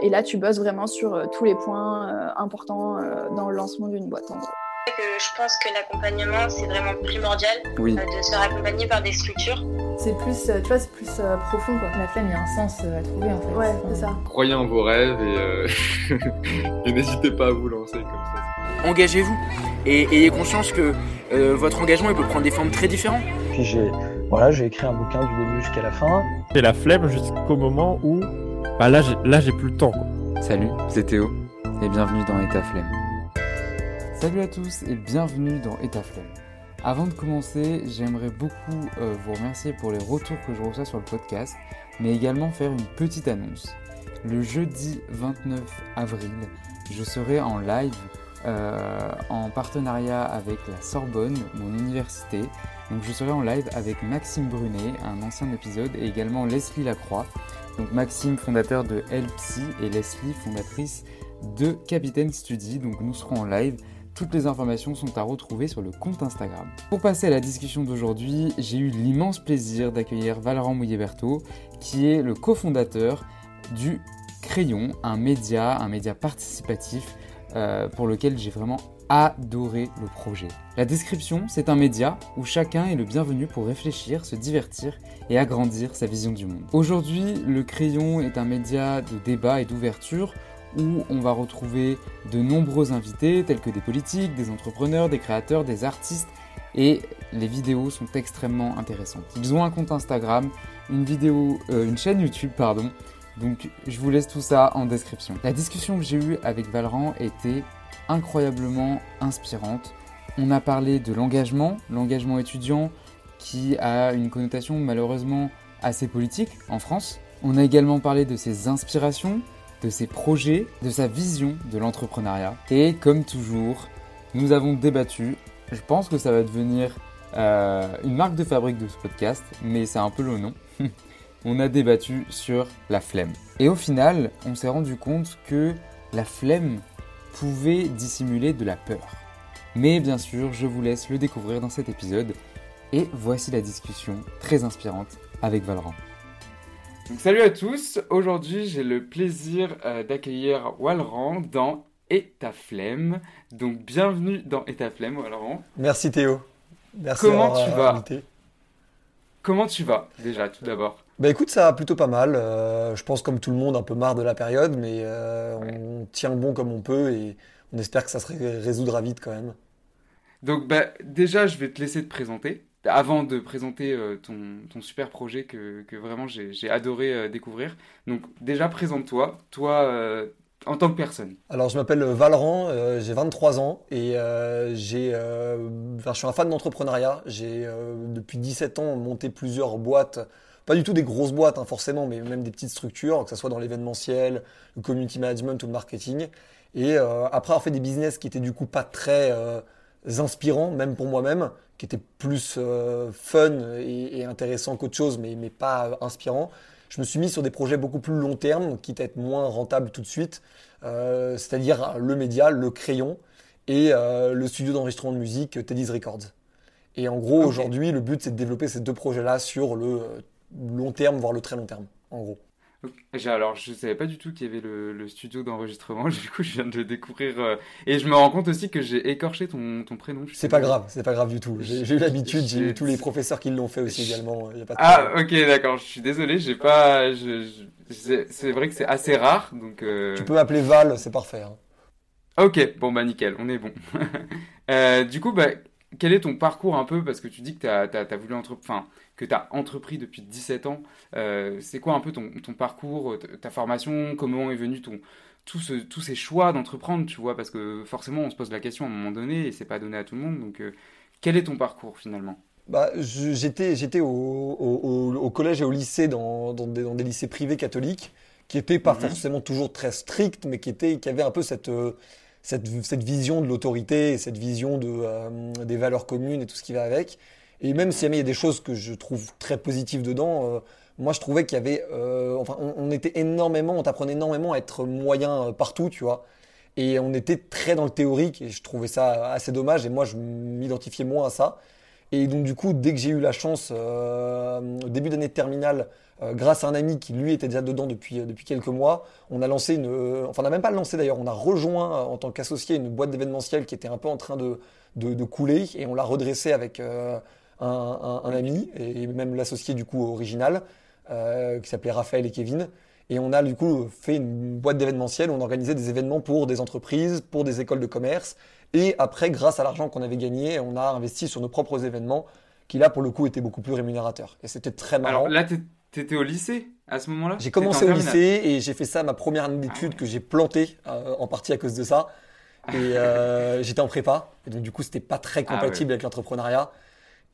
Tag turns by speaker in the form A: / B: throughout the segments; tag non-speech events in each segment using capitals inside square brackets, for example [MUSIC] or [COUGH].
A: et là, tu bosses vraiment sur tous les points importants dans le lancement d'une boîte, en gros.
B: Je pense que l'accompagnement, c'est vraiment primordial de se faire accompagner par des structures.
A: C'est plus, tu vois, c'est plus profond, quoi.
C: La flemme, il y a un sens à trouver, en fait.
A: Ouais, c'est ça.
D: Croyez en vos rêves et, [LAUGHS] et n'hésitez pas à vous lancer comme ça.
E: Engagez-vous et ayez conscience que votre engagement, il peut prendre des formes très différentes.
F: Puis j'ai voilà, j'ai écrit un bouquin du début jusqu'à la fin.
G: J'ai la flemme jusqu'au moment où bah là, j'ai, là j'ai plus le temps. Quoi.
H: Salut, c'est Théo et bienvenue dans État Flemme. Salut à tous et bienvenue dans État Flemme. Avant de commencer, j'aimerais beaucoup euh, vous remercier pour les retours que je reçois sur le podcast, mais également faire une petite annonce. Le jeudi 29 avril, je serai en live euh, en partenariat avec la Sorbonne, mon université. Donc je serai en live avec Maxime Brunet, un ancien épisode, et également Leslie Lacroix. Donc Maxime, fondateur de LPSI, et Leslie, fondatrice de Capitaine Study. Donc nous serons en live. Toutes les informations sont à retrouver sur le compte Instagram. Pour passer à la discussion d'aujourd'hui, j'ai eu l'immense plaisir d'accueillir Valorant Mouillet-Berthaud, qui est le cofondateur du Crayon, un média, un média participatif euh, pour lequel j'ai vraiment adoré le projet. La description, c'est un média où chacun est le bienvenu pour réfléchir, se divertir et agrandir sa vision du monde. Aujourd'hui, le crayon est un média de débat et d'ouverture où on va retrouver de nombreux invités tels que des politiques, des entrepreneurs, des créateurs, des artistes et les vidéos sont extrêmement intéressantes. Ils ont un compte Instagram, une vidéo, euh, une chaîne YouTube pardon, donc je vous laisse tout ça en description. La discussion que j'ai eue avec Valran était incroyablement inspirante. On a parlé de l'engagement, l'engagement étudiant qui a une connotation malheureusement assez politique en France. On a également parlé de ses inspirations, de ses projets, de sa vision de l'entrepreneuriat. Et comme toujours, nous avons débattu. Je pense que ça va devenir euh, une marque de fabrique de ce podcast, mais c'est un peu le nom. [LAUGHS] on a débattu sur la flemme. Et au final, on s'est rendu compte que la flemme pouvait dissimuler de la peur. Mais bien sûr, je vous laisse le découvrir dans cet épisode. Et voici la discussion très inspirante avec Valran.
I: Donc, salut à tous, aujourd'hui j'ai le plaisir euh, d'accueillir Walran dans Et ta flemme. Donc bienvenue dans Et ta flemme Walran.
F: Merci Théo. Merci
I: Comment tu vas Comment tu vas déjà tout d'abord
F: bah écoute, ça va plutôt pas mal. Euh, je pense comme tout le monde, un peu marre de la période, mais euh, on tient bon comme on peut et on espère que ça se résoudra vite quand même.
I: Donc bah, déjà, je vais te laisser te présenter. Avant de présenter euh, ton, super projet que, vraiment j'ai adoré découvrir. Donc déjà, présente-toi. Toi, en tant que personne
F: Alors, je m'appelle Valran, j'ai 23 ans et j'ai, je suis un fan d'entrepreneuriat. J'ai depuis 17 ans monté plusieurs boîtes pas du tout des grosses boîtes hein, forcément, mais même des petites structures, que ce soit dans l'événementiel, le community management ou le marketing. Et euh, après avoir fait des business qui étaient du coup pas très euh, inspirants, même pour moi-même, qui étaient plus euh, fun et, intéressants qu'autre chose, mais, mais pas inspirants, je me suis mis sur des projets beaucoup plus long terme, quitte à être moins rentable tout de suite, c'est-à-dire le média, le crayon et le studio d'enregistrement de musique Teddy's Records. Et en gros, aujourd'hui, le but, c'est de développer ces deux projets-là sur le long terme, voire le très long terme, en gros.
I: Alors, je ne savais pas du tout qu'il y avait le, studio d'enregistrement. [LAUGHS] Du coup, je viens de le découvrir. Euh, et je me rends compte aussi que j'ai écorché ton, ton prénom.
F: C'est pas grave, c'est pas grave du tout. J'ai eu l'habitude, j'ai eu tous les [LAUGHS] professeurs qui l'ont fait aussi également.
I: ah, ok, d'accord. Je suis désolé, j'ai pas. c'est vrai que c'est assez rare. Donc, euh,
F: Tu peux m'appeler Val, c'est parfait. Hein.
I: Ok, bon, bah nickel, on est bon. [LAUGHS] Euh, du coup, bah, quel est ton parcours un peu? Parce que tu dis que tu as, as, voulu entreprendre que tu as entrepris depuis 17 ans. Euh, c'est quoi un peu ton, parcours, ta formation Comment est venu ton, tout ce, tous ces choix d'entreprendre, tu vois Parce que forcément, on se pose la question à un moment donné et c'est pas donné à tout le monde. Donc, euh, quel est ton parcours finalement?
F: Bah, J'étais au, au, collège et au lycée, dans, dans, des, lycées privés catholiques, qui n'étaient pas mhm. forcément toujours très stricts, mais qui, étaient, qui avaient un peu cette, euh, cette, cette vision de l'autorité, cette vision de, des valeurs communes et tout ce qui va avec. Et même s'il y a des choses que je trouve très positives dedans, euh, moi je trouvais qu'il y avait, euh, enfin, on, était énormément, on t'apprenait énormément à être moyen euh, partout, tu vois. Et on était très dans le théorique et je trouvais ça assez dommage et moi je m'identifiais moins à ça. Et donc du coup, dès que j'ai eu la chance, au début d'année de terminale, grâce à un ami qui lui était déjà dedans depuis, depuis quelques mois, on a lancé une... enfin on n'a même pas lancé d'ailleurs, on a rejoint en tant qu'associé une boîte d'événementiel qui était un peu en train de, de, couler et on l'a redressé avec un, un, ami et même l'associé du coup original qui s'appelait Raphaël et Kevin. Et on a du coup fait une boîte d'événementiel où on organisait des événements pour des entreprises, pour des écoles de commerce. Et après, grâce à l'argent qu'on avait gagné, on a investi sur nos propres événements qui là, pour le coup, étaient beaucoup plus rémunérateurs. Et c'était très marrant.
H: Alors là, t'étais au lycée à ce moment-là?
F: J'ai commencé au lycée et j'ai fait ça ma première année d'études ah que j'ai planté euh, en partie à cause de ça. Et euh, [LAUGHS] j'étais en prépa. Et donc, du coup, c'était pas très ah compatible avec l'entrepreneuriat.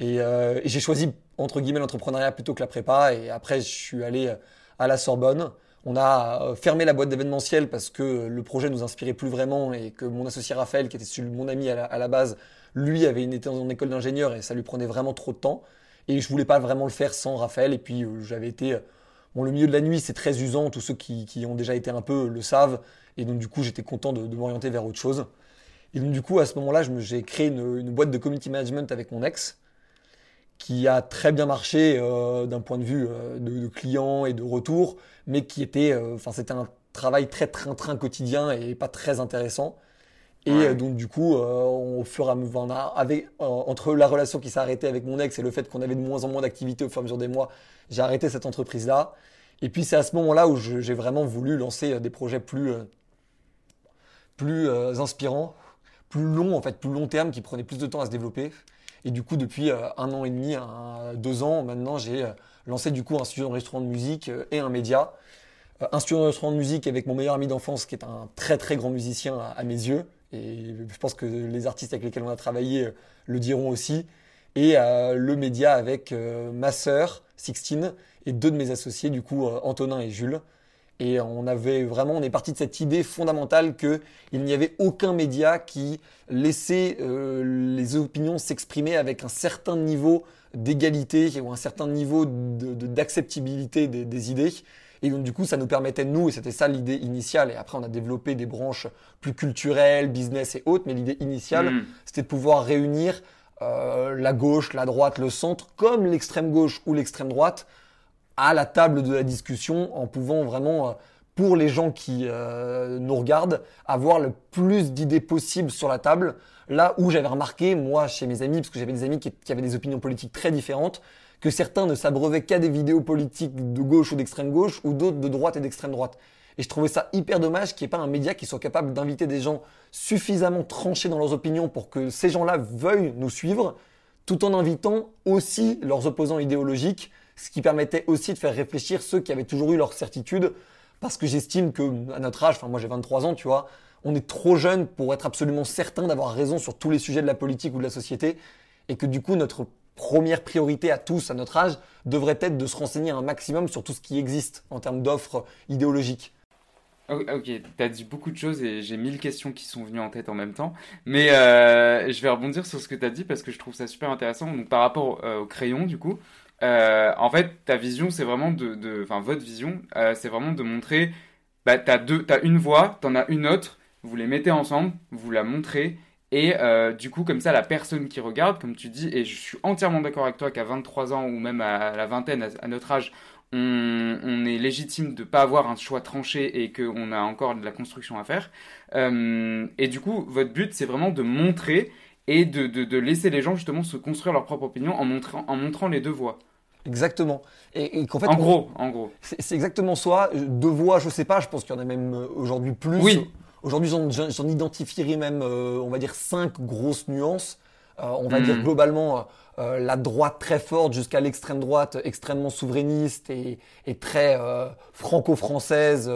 F: Euh, et, j'ai choisi, entre guillemets, l'entrepreneuriat plutôt que la prépa. Et après, je suis allé à la Sorbonne. On a euh, fermé la boîte d'événementiel parce que le projet nous inspirait plus vraiment et que mon associé Raphaël, qui était mon ami à la, base, lui avait une, était dans école d'ingénieur et ça lui prenait vraiment trop de temps. Et je voulais pas vraiment le faire sans Raphaël. Et puis euh, j'avais été, euh, bon, le milieu de la nuit c'est très usant. Tous ceux qui, ont déjà été un peu le savent. Et donc du coup j'étais content de, m'orienter vers autre chose. Et donc du coup à ce moment-là j'ai créé une, une boîte de community management avec mon ex qui a très bien marché euh, d'un point de vue euh, de, clients et de retour, mais qui était, euh, enfin c'était un travail très train-train quotidien et pas très intéressant. Et donc du coup, au fur et à mesure, avec, entre la relation qui s'est arrêtée avec mon ex et le fait qu'on avait de moins en moins d'activités au fur et à mesure des mois, j'ai arrêté cette entreprise-là. Et puis c'est à ce moment-là où j'ai vraiment voulu lancer des projets plus, plus inspirants, plus longs en fait, plus long terme, qui prenaient plus de temps à se développer. Et du coup, depuis euh, un an et demi, deux ans, maintenant, j'ai euh, lancé du coup un studio restaurant de musique euh, et un média. Un studio restaurant de musique avec mon meilleur ami d'enfance, qui est un très très grand musicien à, mes yeux. Et je pense que les artistes avec lesquels on a travaillé le diront aussi. Et le média avec ma sœur, Sixtine, et deux de mes associés, du coup, Antonin et Jules. Et on avait vraiment, on est parti de cette idée fondamentale qu'il n'y avait aucun média qui laissait euh, les opinions s'exprimer avec un certain niveau d'égalité ou un certain niveau d'acceptabilité de, des, idées. Et donc, du coup, ça nous permettait, nous, et c'était ça l'idée initiale, et après on a développé des branches plus culturelles, business et autres, mais l'idée initiale, mm. c'était de pouvoir réunir euh, la gauche, la droite, le centre, comme l'extrême gauche ou l'extrême droite, à la table de la discussion en pouvant vraiment, euh, pour les gens qui euh, nous regardent, avoir le plus d'idées possibles sur la table. Là où j'avais remarqué, moi, chez mes amis, parce que j'avais des amis qui, avaient des opinions politiques très différentes, que certains ne s'abreuvaient qu'à des vidéos politiques de gauche ou d'extrême gauche, ou d'autres de droite et d'extrême droite. Et je trouvais ça hyper dommage qu'il n'y ait pas un média qui soit capable d'inviter des gens suffisamment tranchés dans leurs opinions pour que ces gens-là veuillent nous suivre, tout en invitant aussi leurs opposants idéologiques ce qui permettait aussi de faire réfléchir ceux qui avaient toujours eu leur certitude, parce que j'estime que à notre âge, enfin moi j'ai 23 ans, tu vois, on est trop jeune pour être absolument certain d'avoir raison sur tous les sujets de la politique ou de la société, et que du coup notre première priorité à tous à notre âge devrait être de se renseigner un maximum sur tout ce qui existe en termes d'offres idéologiques.
H: Ok, tu as dit beaucoup de choses et j'ai mille questions qui sont venues en tête en même temps. Mais euh, je vais rebondir sur ce que tu as dit parce que je trouve ça super intéressant. Donc par rapport euh, au crayon, du coup, euh, en fait, ta vision, c'est vraiment de, enfin votre vision, euh, c'est vraiment de montrer, bah, t'as deux, t'as une voix, t'en as une autre, vous les mettez ensemble, vous la montrez, et euh, du coup, comme ça, la personne qui regarde, comme tu dis, et je suis entièrement d'accord avec toi qu'à 23 ans ou même à la vingtaine, à, notre âge, on, est légitime de pas avoir un choix tranché et qu'on a encore de la construction à faire. et du coup, votre but, c'est vraiment de montrer et de, de, laisser les gens justement se construire leur propre opinion en montrant, en montrant les deux voix.
F: Exactement. Et, qu'en fait,
H: en gros, en gros.
F: C'est exactement ça. Deux voix, je sais pas, je pense qu'il y en a même euh, aujourd'hui plus.
H: Oui.
F: Aujourd'hui, j'en identifierai même, euh, on va dire, cinq grosses nuances. Euh, on va dire hmm. globalement la droite très forte jusqu'à l'extrême droite extrêmement souverainiste et, et très franco-française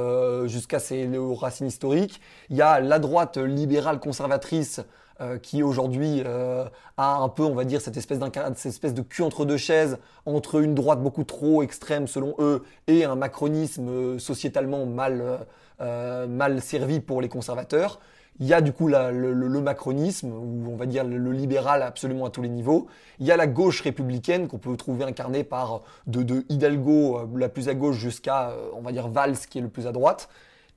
F: jusqu'à ses racines historiques. Il y a la droite libérale conservatrice euh, qui aujourd'hui euh, a un peu, on va dire, cette espèce, cette espèce de cul entre deux chaises, entre une droite beaucoup trop extrême selon eux et un macronisme euh, sociétalement mal, mal servi pour les conservateurs. Il y a du coup le, macronisme, ou on va dire le, libéral absolument à tous les niveaux. Il y a la gauche républicaine qu'on peut trouver incarnée par de, de Hidalgo, la plus à gauche, jusqu'à, on va dire, Valls, qui est le plus à droite.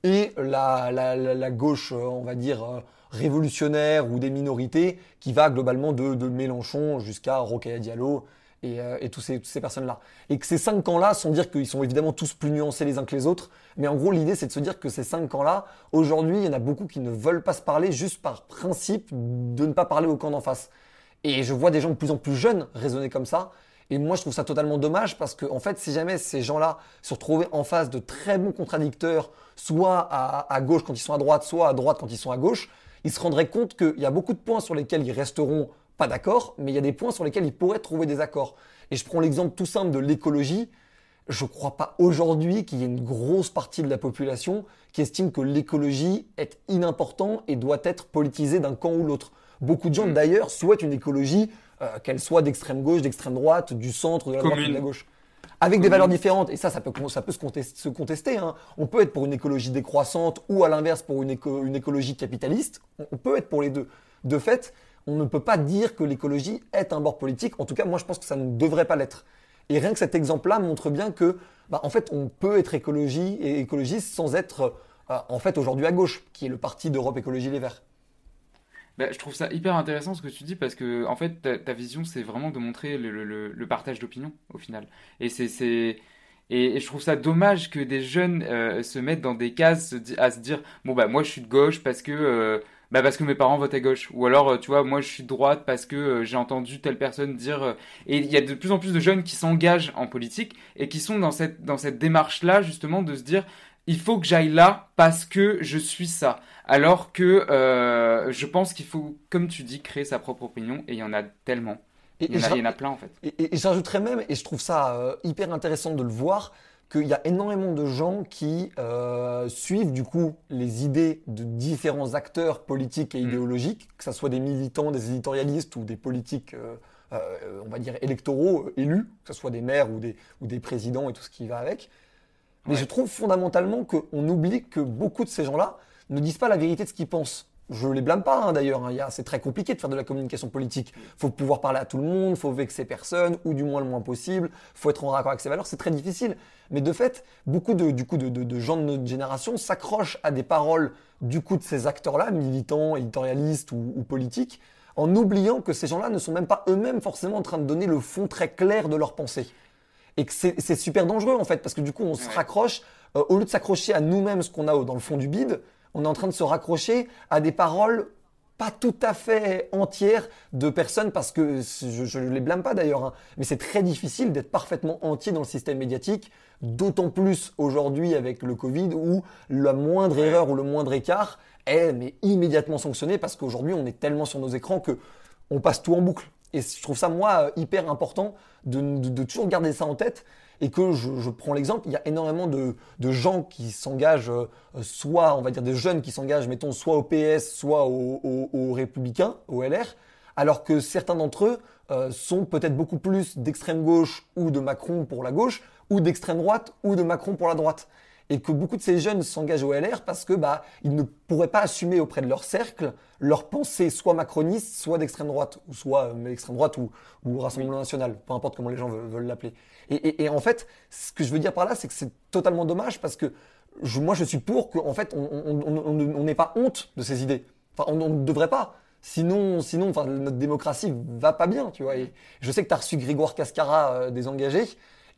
F: Et la, la, la gauche, on va dire, révolutionnaires ou des minorités qui va globalement de, Mélenchon jusqu'à Rokhaya Diallo et, euh, tous ces, toutes ces personnes-là. Et que ces cinq camps-là, sans dire qu'ils sont évidemment tous plus nuancés les uns que les autres, mais en gros l'idée c'est de se dire que ces cinq camps-là, aujourd'hui il y en a beaucoup qui ne veulent pas se parler juste par principe de ne pas parler au camp d'en face. Et je vois des gens de plus en plus jeunes raisonner comme ça. Et moi, je trouve ça totalement dommage parce que, en fait, si jamais ces gens-là se retrouvaient en face de très bons contradicteurs, soit à, gauche quand ils sont à droite, soit à droite quand ils sont à gauche, ils se rendraient compte qu'il y a beaucoup de points sur lesquels ils resteront pas d'accord, mais il y a des points sur lesquels ils pourraient trouver des accords. Et je prends l'exemple tout simple de l'écologie. Je ne crois pas aujourd'hui qu'il y ait une grosse partie de la population qui estime que l'écologie est inimportant et doit être politisée d'un camp ou l'autre. Beaucoup de gens, mm. d'ailleurs, souhaitent une écologie, euh, qu'elle soit d'extrême gauche, d'extrême droite, du centre, de la droite ou de la gauche. Avec des valeurs différentes. Et ça, ça peut, ça peut se contester. Se contester hein. On peut être pour une écologie décroissante ou à l'inverse pour une, une écologie capitaliste. On peut être pour les deux. De fait, on ne peut pas dire que l'écologie est un bord politique. En tout cas, moi, je pense que ça ne devrait pas l'être. Et rien que cet exemple-là montre bien que, bah, en fait, on peut être écologie et écologiste sans être, euh, en fait, aujourd'hui à gauche, qui est le parti d'Europe Écologie Les Verts.
H: Bah, je trouve ça hyper intéressant ce que tu dis parce que en fait ta, vision c'est vraiment de montrer le, partage d'opinion au final et c'est et, je trouve ça dommage que des jeunes euh, se mettent dans des cases à se dire bon bah moi je suis de gauche parce que euh, bah parce que mes parents votent à gauche. Ou alors, euh, tu vois, moi je suis de droite parce que j'ai entendu telle personne dire. Et il y a de plus en plus de jeunes qui s'engagent en politique et qui sont dans cette, dans cette démarche-là, justement, de se dire il faut que j'aille là parce que je suis ça. Alors que je pense qu'il faut, comme tu dis, créer sa propre opinion et il y en a tellement. il, y en a, plein en fait.
F: Et, et j'ajouterais même, et je trouve ça hyper intéressant de le voir, qu'il y a énormément de gens qui euh, suivent du coup les idées de différents acteurs politiques et mm. idéologiques, que ce soit des militants, des éditorialistes ou des politiques, euh, euh, on va dire, électoraux élus, que ce soit des maires ou des, ou des présidents et tout ce qui va avec. Mais je trouve fondamentalement qu'on oublie que beaucoup de ces gens-là ne disent pas la vérité de ce qu'ils pensent. Je les blâme pas hein, d'ailleurs, hein. c'est très compliqué de faire de la communication politique. faut pouvoir parler à tout le monde, faut vexer personne, ou du moins le moins possible, faut être en raccord avec ses valeurs, c'est très difficile. Mais de fait, beaucoup de, du coup, de, gens de notre génération s'accrochent à des paroles du coup de ces acteurs-là, militants, éditorialistes ou, politiques, en oubliant que ces gens-là ne sont même pas eux-mêmes forcément en train de donner le fond très clair de leur pensée. Et que c'est super dangereux en fait, parce que du coup on se raccroche, euh, au lieu de s'accrocher à nous-mêmes ce qu'on a dans le fond du bide, on est en train de se raccrocher à des paroles pas tout à fait entières de personnes parce que je ne les blâme pas d'ailleurs, hein, mais c'est très difficile d'être parfaitement entier dans le système médiatique, d'autant plus aujourd'hui avec le Covid où la moindre erreur ou le moindre écart est immédiatement sanctionné parce qu'aujourd'hui on est tellement sur nos écrans que on passe tout en boucle. Et je trouve ça moi hyper important de toujours garder ça en tête et que je, prends l'exemple, il y a énormément de, gens qui s'engagent, euh, soit, on va dire des jeunes qui s'engagent, mettons, soit au PS, soit aux Républicains, au LR, alors que certains d'entre eux euh, sont peut-être beaucoup plus d'extrême gauche ou de Macron pour la gauche, ou d'extrême droite ou de Macron pour la droite et que beaucoup de ces jeunes s'engagent au LR parce que bah ils ne pourraient pas assumer auprès de leur cercle leur pensée soit macroniste, soit d'extrême droite, ou soit euh, extrême droite ou, ou Rassemblement national, peu importe comment les gens veulent l'appeler. Et, et, et, en fait, ce que je veux dire par là, c'est que c'est totalement dommage parce que je, moi je suis pour qu'en fait on n'ait pas honte de ces idées. Enfin, on ne devrait pas. Sinon, sinon, enfin, notre démocratie va pas bien, tu vois. Et je sais que tu as reçu Grégoire Cascara euh, des engagés.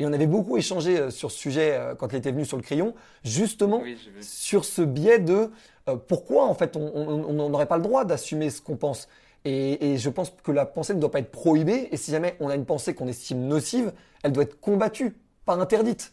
F: Et on avait beaucoup échangé euh, sur ce sujet euh, quand il était venu sur le crayon, justement sur ce biais de euh, pourquoi en fait on n'aurait pas le droit d'assumer ce qu'on pense. Et, et, je pense que la pensée ne doit pas être prohibée. Et si jamais on a une pensée qu'on estime nocive, elle doit être combattue, pas interdite.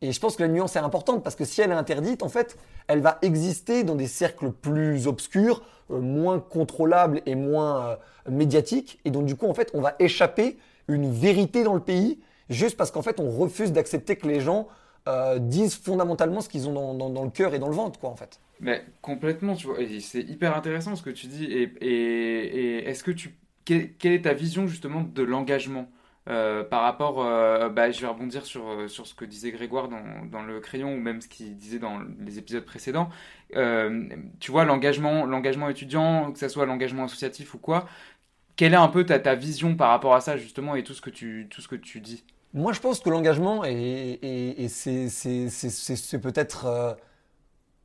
F: Et je pense que la nuance est importante parce que si elle est interdite, en fait, elle va exister dans des cercles plus obscurs, moins contrôlables et moins médiatiques. Et donc du coup, en fait, on va échapper une vérité dans le pays juste parce qu'en fait, on refuse d'accepter que les gens euh, disent fondamentalement ce qu'ils ont dans, le cœur et dans le ventre, quoi, en fait.
H: Mais complètement, tu vois, c'est hyper intéressant ce que tu dis. Et, est-ce que tu. Quelle, est ta vision justement de l'engagement euh, par rapport, euh, bah, je vais rebondir sur, sur ce que disait Grégoire dans, dans le crayon ou même ce qu'il disait dans les épisodes précédents. tu vois, l'engagement, l'engagement étudiant, que ce soit l'engagement associatif ou quoi, quelle est un peu ta, ta vision par rapport à ça justement et tout ce que tu, tout ce que tu dis?
F: Moi, je pense que l'engagement, et, c'est peut-être euh,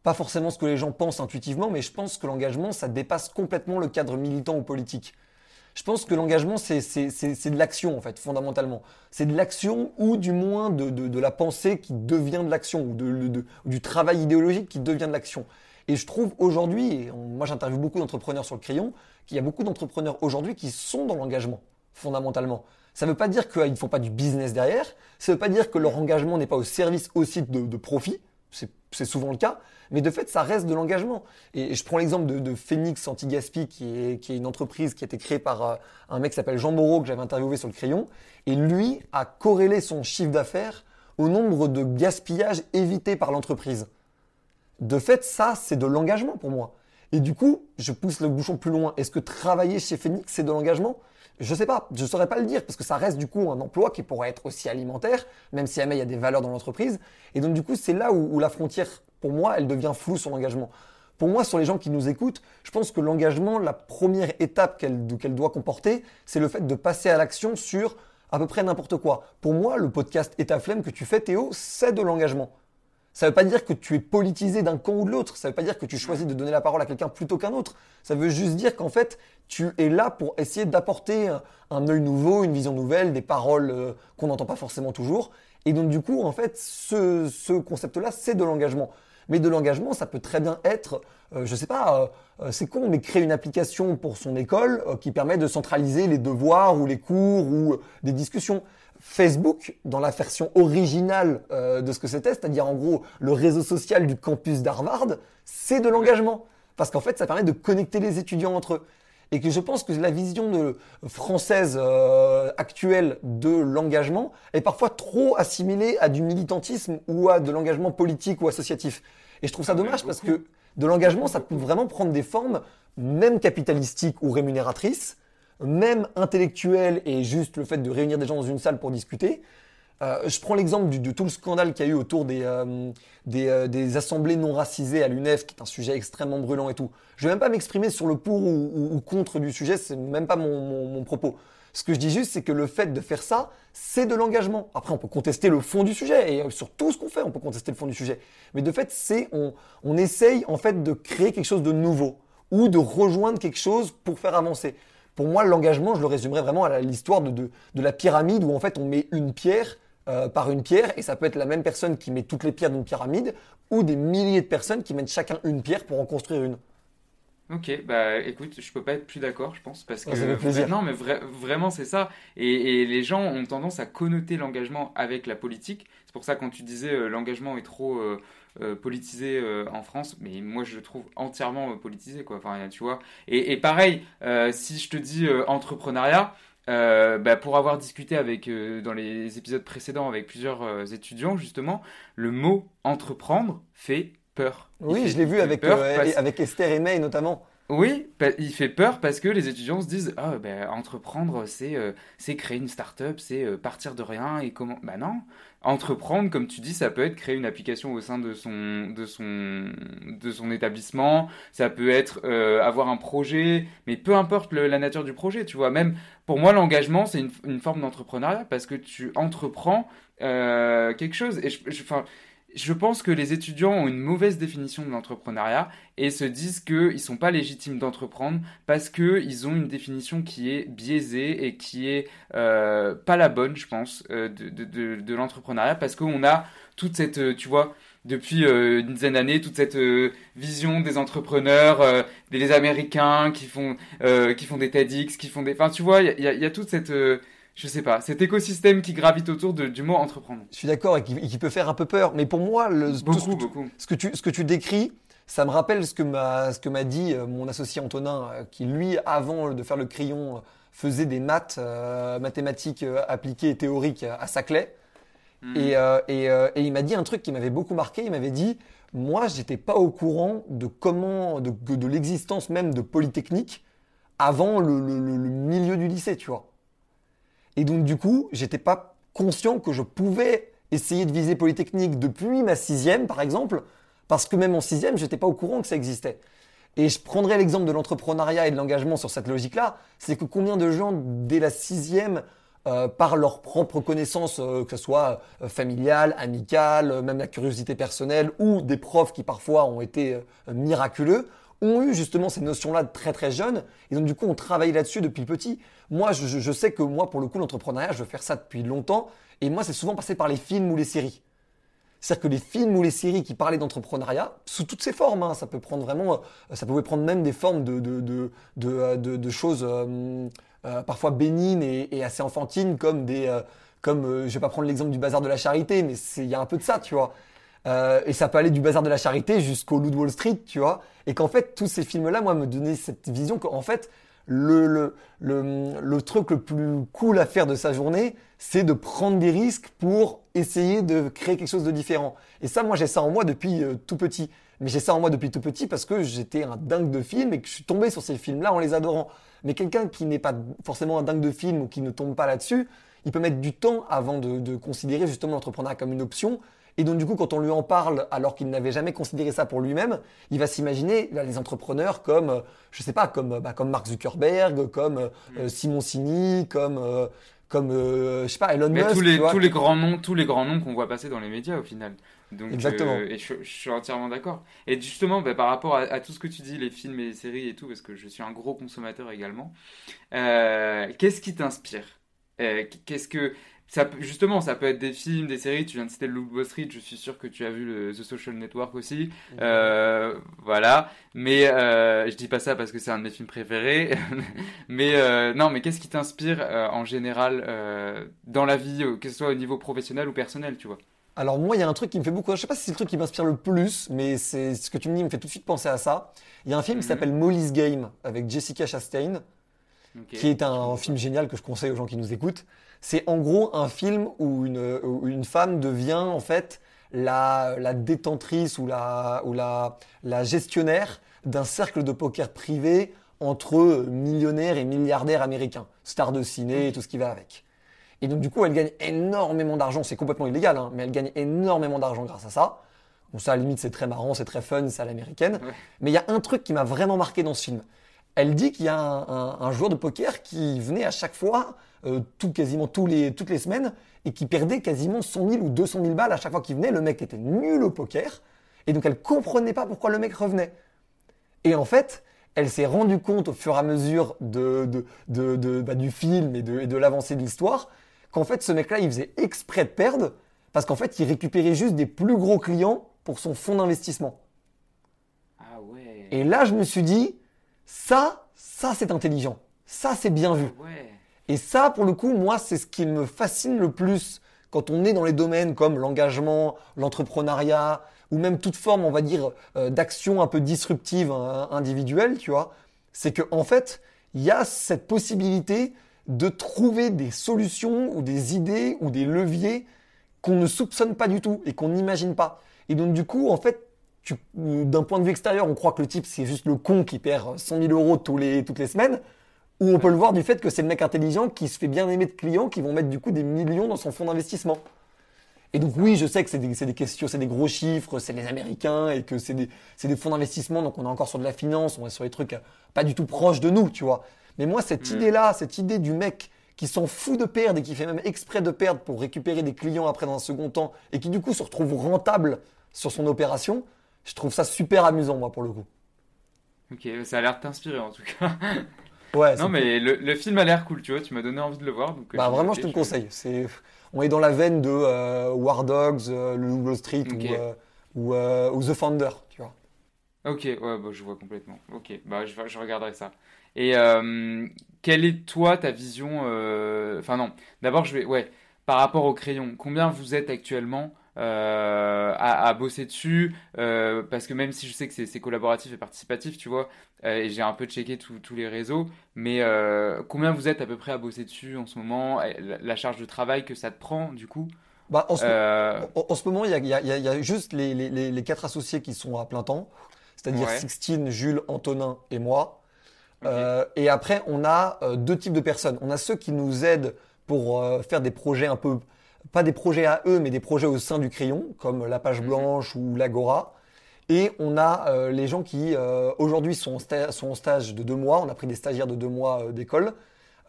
F: pas forcément ce que les gens pensent intuitivement, mais je pense que l'engagement, ça dépasse complètement le cadre militant ou politique. Je pense que l'engagement, c'est de l'action, en fait, fondamentalement. C'est de l'action ou du moins de, la pensée qui devient de l'action, ou du travail idéologique qui devient de l'action. Et je trouve aujourd'hui, moi j'interviewe beaucoup d'entrepreneurs sur le crayon, qu'il y a beaucoup d'entrepreneurs aujourd'hui qui sont dans l'engagement, fondamentalement. Ça ne veut pas dire qu'ils ne font pas du business derrière, ça ne veut pas dire que leur engagement n'est pas au service aussi de, profit, c'est souvent le cas, mais de fait, ça reste de l'engagement. Et, je prends l'exemple de, de, Phoenix Anti-Gaspi, qui est, qui est, une entreprise qui a été créée par euh, un mec qui s'appelle Jean Moreau, que j'avais interviewé sur le crayon. Et lui a corrélé son chiffre d'affaires au nombre de gaspillages évités par l'entreprise. De fait, ça, c'est de l'engagement pour moi. Et du coup, je pousse le bouchon plus loin. Est-ce que travailler chez Phoenix, c'est de l'engagement? Je sais pas, je saurais pas le dire parce que ça reste du coup un emploi qui pourrait être aussi alimentaire, même si jamais il y a des valeurs dans l'entreprise. Et donc du coup, c'est là où, la frontière, pour moi, elle devient floue son engagement. Pour moi, sur les gens qui nous écoutent, je pense que l'engagement, la première étape qu'elle doit comporter, c'est le fait de passer à l'action sur à peu près n'importe quoi. Pour moi, le podcast État Flemme que tu fais, Théo, c'est de l'engagement. Ça ne veut pas dire que tu es politisé d'un camp ou de l'autre. Ça ne veut pas dire que tu choisis de donner la parole à quelqu'un plutôt qu'un autre. Ça veut juste dire qu'en fait, tu es là pour essayer d'apporter un, œil nouveau, une vision nouvelle, des paroles euh, qu'on n'entend pas forcément toujours. Et donc du coup, en fait, ce, concept-là, c'est de l'engagement. Mais de l'engagement, ça peut très bien être, euh, je sais pas, euh, c'est con, mais créer une application pour son école qui permet de centraliser les devoirs ou les cours ou des discussions. Facebook, dans la version originale de ce que c'était, c'est-à-dire en gros le réseau social du campus d'Harvard, c'est de l'engagement. Parce qu'en fait, ça permet de connecter les étudiants entre eux et que je pense que la vision française euh, actuelle de l'engagement est parfois trop assimilée à du militantisme ou à de l'engagement politique ou associatif. Et je trouve ça dommage parce que de l'engagement, ça peut vraiment prendre des formes, même capitalistiques ou rémunératrices, même intellectuelles et juste le fait de réunir des gens dans une salle pour discuter, euh, je prends l'exemple de tout le scandale qu'il y a eu autour des, euh, euh, des, assemblées non racisées à l'UNEF, qui est un sujet extrêmement brûlant et tout. Je vais même pas m'exprimer sur le pour ou, contre du sujet, c'est même pas mon, propos. Ce que je dis juste, c'est que le fait de faire ça, c'est de l'engagement. Après, on peut contester le fond du sujet, et sur tout ce qu'on fait, on peut contester le fond du sujet. Mais de fait, c'est on, on essaye en fait de créer quelque chose de nouveau ou de rejoindre quelque chose pour faire avancer. Pour moi, l'engagement, je le résumerais vraiment à l'histoire de, la pyramide où en fait on met une pierre euh, par une pierre, et ça peut être la même personne qui met toutes les pierres d'une pyramide, ou des milliers de personnes qui mettent chacun une pierre pour en construire une.
H: Ok, bah écoute, je peux pas être plus d'accord, je pense, parce
F: que ça fait plaisir.
H: non, mais vraiment c'est ça. Et, les gens ont tendance à connoter l'engagement avec la politique. C'est pour ça quand tu disais euh, l'engagement est trop euh, politisé en France, mais moi je le trouve entièrement politisé, quoi. Enfin, tu vois. Et, et pareil, si je te dis entrepreneuriat, euh, bah, pour avoir discuté avec euh, dans les épisodes précédents avec plusieurs euh, étudiants justement, le mot entreprendre fait peur.
F: oui, je l'ai vu avec, avec Esther et May notamment.
H: Oui, il fait peur parce que les étudiants se disent ah ben entreprendre c'est c'est créer une start-up, c'est partir de rien et comment bah non, entreprendre comme tu dis ça peut être créer une application au sein de son de son de son établissement, ça peut être avoir un projet, mais peu importe la nature du projet, tu vois, même pour moi, l'engagement, c'est une, forme d'entrepreneuriat parce que tu entreprends euh, quelque chose. Et je, je pense que les étudiants ont une mauvaise définition de l'entrepreneuriat et se disent qu'ils ne sont pas légitimes d'entreprendre parce qu'ils ont une définition qui est biaisée et qui est euh, pas la bonne, je pense, euh, de, de, de l'entrepreneuriat parce qu'on a toute cette, tu vois, depuis euh, une dizaine d'années toute cette euh, vision des entrepreneurs, euh, des Américains qui font qui font des TEDx, qui font des, enfin tu vois, il y a, y a, toute cette je sais pas, cet écosystème qui gravite autour de, du mot entreprendre.
F: Je suis d'accord et qui, peut faire un peu peur, mais pour moi, le,
H: beaucoup, beaucoup.
F: ce que tu ce que tu décris, ça me rappelle ce que m'a ce que m'a dit mon associé Antonin, qui lui, avant de faire le crayon, faisait des maths, mathématiques appliquées et théoriques à Saclay. Mm. Euh, euh, et, il m'a dit un truc qui m'avait beaucoup marqué. Il m'avait dit, moi, j'étais pas au courant de comment, de, de l'existence même de Polytechnique avant le, milieu du lycée, tu vois. Et donc, du coup, j'étais pas conscient que je pouvais essayer de viser Polytechnique depuis ma sixième, par exemple, parce que même en sixième, j'étais pas au courant que ça existait. Et je prendrai l'exemple de l'entrepreneuriat et de l'engagement sur cette logique-là. C'est que combien de gens, dès la sixième, euh, par leur propre connaissance, euh, que ce soit euh, familiale, amicale, même la curiosité personnelle, ou des profs qui parfois ont été miraculeux, ont eu justement ces notions-là très très jeunes, et donc du coup on travaille là-dessus depuis petit. Moi, je, sais que moi, pour le coup, l'entrepreneuriat, je veux faire ça depuis longtemps, et moi, c'est souvent passé par les films ou les séries. C'est-à-dire que les films ou les séries qui parlaient d'entrepreneuriat, sous toutes ces formes, hein, ça peut prendre vraiment, ça pouvait prendre même des formes de, de, de, de, de choses euh, parfois bénignes et, assez enfantines, comme des, euh, comme euh, je vais pas prendre l'exemple du bazar de la charité, mais il y a un peu de ça, tu vois. Et ça peut aller du bazar de la charité jusqu'au Loup de Wall Street, tu vois. Et qu'en fait, tous ces films-là, moi, me donnaient cette vision qu'en fait, le, le, le, le, truc le plus cool à faire de sa journée, c'est de prendre des risques pour essayer de créer quelque chose de différent. Et ça, moi, j'ai ça en moi depuis tout petit. Mais j'ai ça en moi depuis tout petit parce que j'étais un dingue de films et que je suis tombé sur ces films-là en les adorant. Mais quelqu'un qui n'est pas forcément un dingue de film ou qui ne tombe pas là-dessus, il peut mettre du temps avant de, considérer justement l'entrepreneuriat comme une option. Et donc du coup, quand on lui en parle, alors qu'il n'avait jamais considéré ça pour lui-même, il va s'imaginer les entrepreneurs comme, euh, je sais pas, comme, bah, comme Mark Zuckerberg, comme euh, mm. Simon Sini, comme, euh, comme je sais pas, Elon
H: Mais
F: Musk.
H: Tous les, tous les grands noms, tous les grands noms qu'on voit passer dans les médias au final. Donc,
F: Exactement.
H: et je, suis entièrement d'accord. Et justement, bah, par rapport à, tout ce que tu dis, les films et les séries et tout, parce que je suis un gros consommateur également, euh, qu'est-ce qui t'inspire? Euh, Qu'est-ce que ça, justement, ça peut être des films, des séries. Tu viens de citer le Wall Street. Je suis sûr que tu as vu le, The Social Network aussi. Euh, voilà. Mais euh, je dis pas ça parce que c'est un de mes films préférés. [LAUGHS] mais non, mais qu'est-ce qui t'inspire en général dans la vie, que ce soit au niveau professionnel ou personnel, tu vois?
F: Alors moi, il y a un truc qui me fait beaucoup. Je sais pas si c'est le truc qui m'inspire le plus, mais c'est ce que tu me dis me fait tout de suite penser à ça. Il y a un film qui mhm. s'appelle Molly's Game avec Jessica Chastain, qui est un, film génial que je conseille aux gens qui nous écoutent. C'est en gros un film où une, une femme devient en fait la, la détentrice ou la, ou la, la gestionnaire d'un cercle de poker privé entre millionnaires et milliardaires américains, stars de ciné et tout ce qui va avec. Et donc, du coup, elle gagne énormément d'argent. C'est complètement illégal, hein, mais elle gagne énormément d'argent grâce à ça. Bon, ça, à la limite, c'est très marrant, c'est très fun, c'est à l'américaine. Mais il y a un truc qui m'a vraiment marqué dans ce film. Elle dit qu'il y a un, joueur de poker qui venait à chaque fois, euh, tout, quasiment tous les, toutes les semaines, et qui perdait quasiment 100 000 ou 200 000 balles à chaque fois qu'il venait. Le mec était nul au poker. Et donc, elle comprenait pas pourquoi le mec revenait. Et en fait, elle s'est rendue compte au fur et à mesure de, de, bah, du film et de, et de l'avancée de l'histoire qu'en fait, ce mec-là, il faisait exprès de perdre parce qu'en fait, il récupérait juste des plus gros clients pour son fonds d'investissement.
H: Ah ouais.
F: Et là, je me suis dit, ça, ça, c'est intelligent. Ça, c'est bien vu.
H: Ah ouais.
F: Et ça, pour le coup, moi, c'est ce qui me fascine le plus quand on est dans les domaines comme l'engagement, l'entrepreneuriat, ou même toute forme, on va dire, euh, d'action un peu disruptive hein, individuelle, tu vois. C'est que, en fait, il y a cette possibilité de trouver des solutions ou des idées ou des leviers qu'on ne soupçonne pas du tout et qu'on n'imagine pas. Et donc du coup, en fait, d'un point de vue extérieur, on croit que le type c'est juste le con qui perd 100 000 euros les, toutes les semaines, ou on peut le voir du fait que c'est le mec intelligent qui se fait bien aimer de clients qui vont mettre du coup des millions dans son fonds d'investissement. Et donc oui, je sais que c'est des, des, questions, c'est des gros chiffres, c'est les Américains et que c'est des, des fonds d'investissement, donc on est encore sur de la finance, on est sur des trucs pas du tout proches de nous, tu vois. Mais moi, cette mm. idée-là, cette idée du mec qui s'en fout de perdre et qui fait même exprès de perdre pour récupérer des clients après dans un second temps et qui du coup se retrouve rentable sur son opération, je trouve ça super amusant, moi, pour le coup.
H: Ok, ça a l'air de t'inspirer en tout cas. [LAUGHS]
F: Ouais,
H: non, mais le, film a l'air cool, tu vois, tu m'as donné envie de le voir. Donc,
F: euh, bah, vraiment, je te le conseille. C'est... On est dans la veine de euh, War Dogs, euh, le Wall Street ou, ou, The Founder, tu vois.
H: Ok, ouais, bah, je vois complètement. Ok, bah, je, je regarderai ça. Et euh, quelle est toi ta vision euh, Enfin non, d'abord je vais ouais par rapport au crayon. Combien vous êtes actuellement euh, à, bosser dessus Parce que même si je sais que c'est collaboratif et participatif, tu vois, et j'ai un peu checké tous les réseaux, mais combien vous êtes à peu près à bosser dessus en ce moment la, charge de travail que ça te prend du coup?
F: Bah, en, ce, moment, il y a, juste les, les, quatre associés qui sont à plein temps, c'est-à-dire Sixtine, Jules, Antonin et moi. Euh, et après, on a euh, deux types de personnes. On a ceux qui nous aident pour euh, faire des projets un peu, pas des projets à eux, mais des projets au sein du crayon, comme la page mhm. blanche ou l'agora. Et on a les gens qui aujourd'hui sont, sont, en stage de deux mois. On a pris des stagiaires de deux mois d'école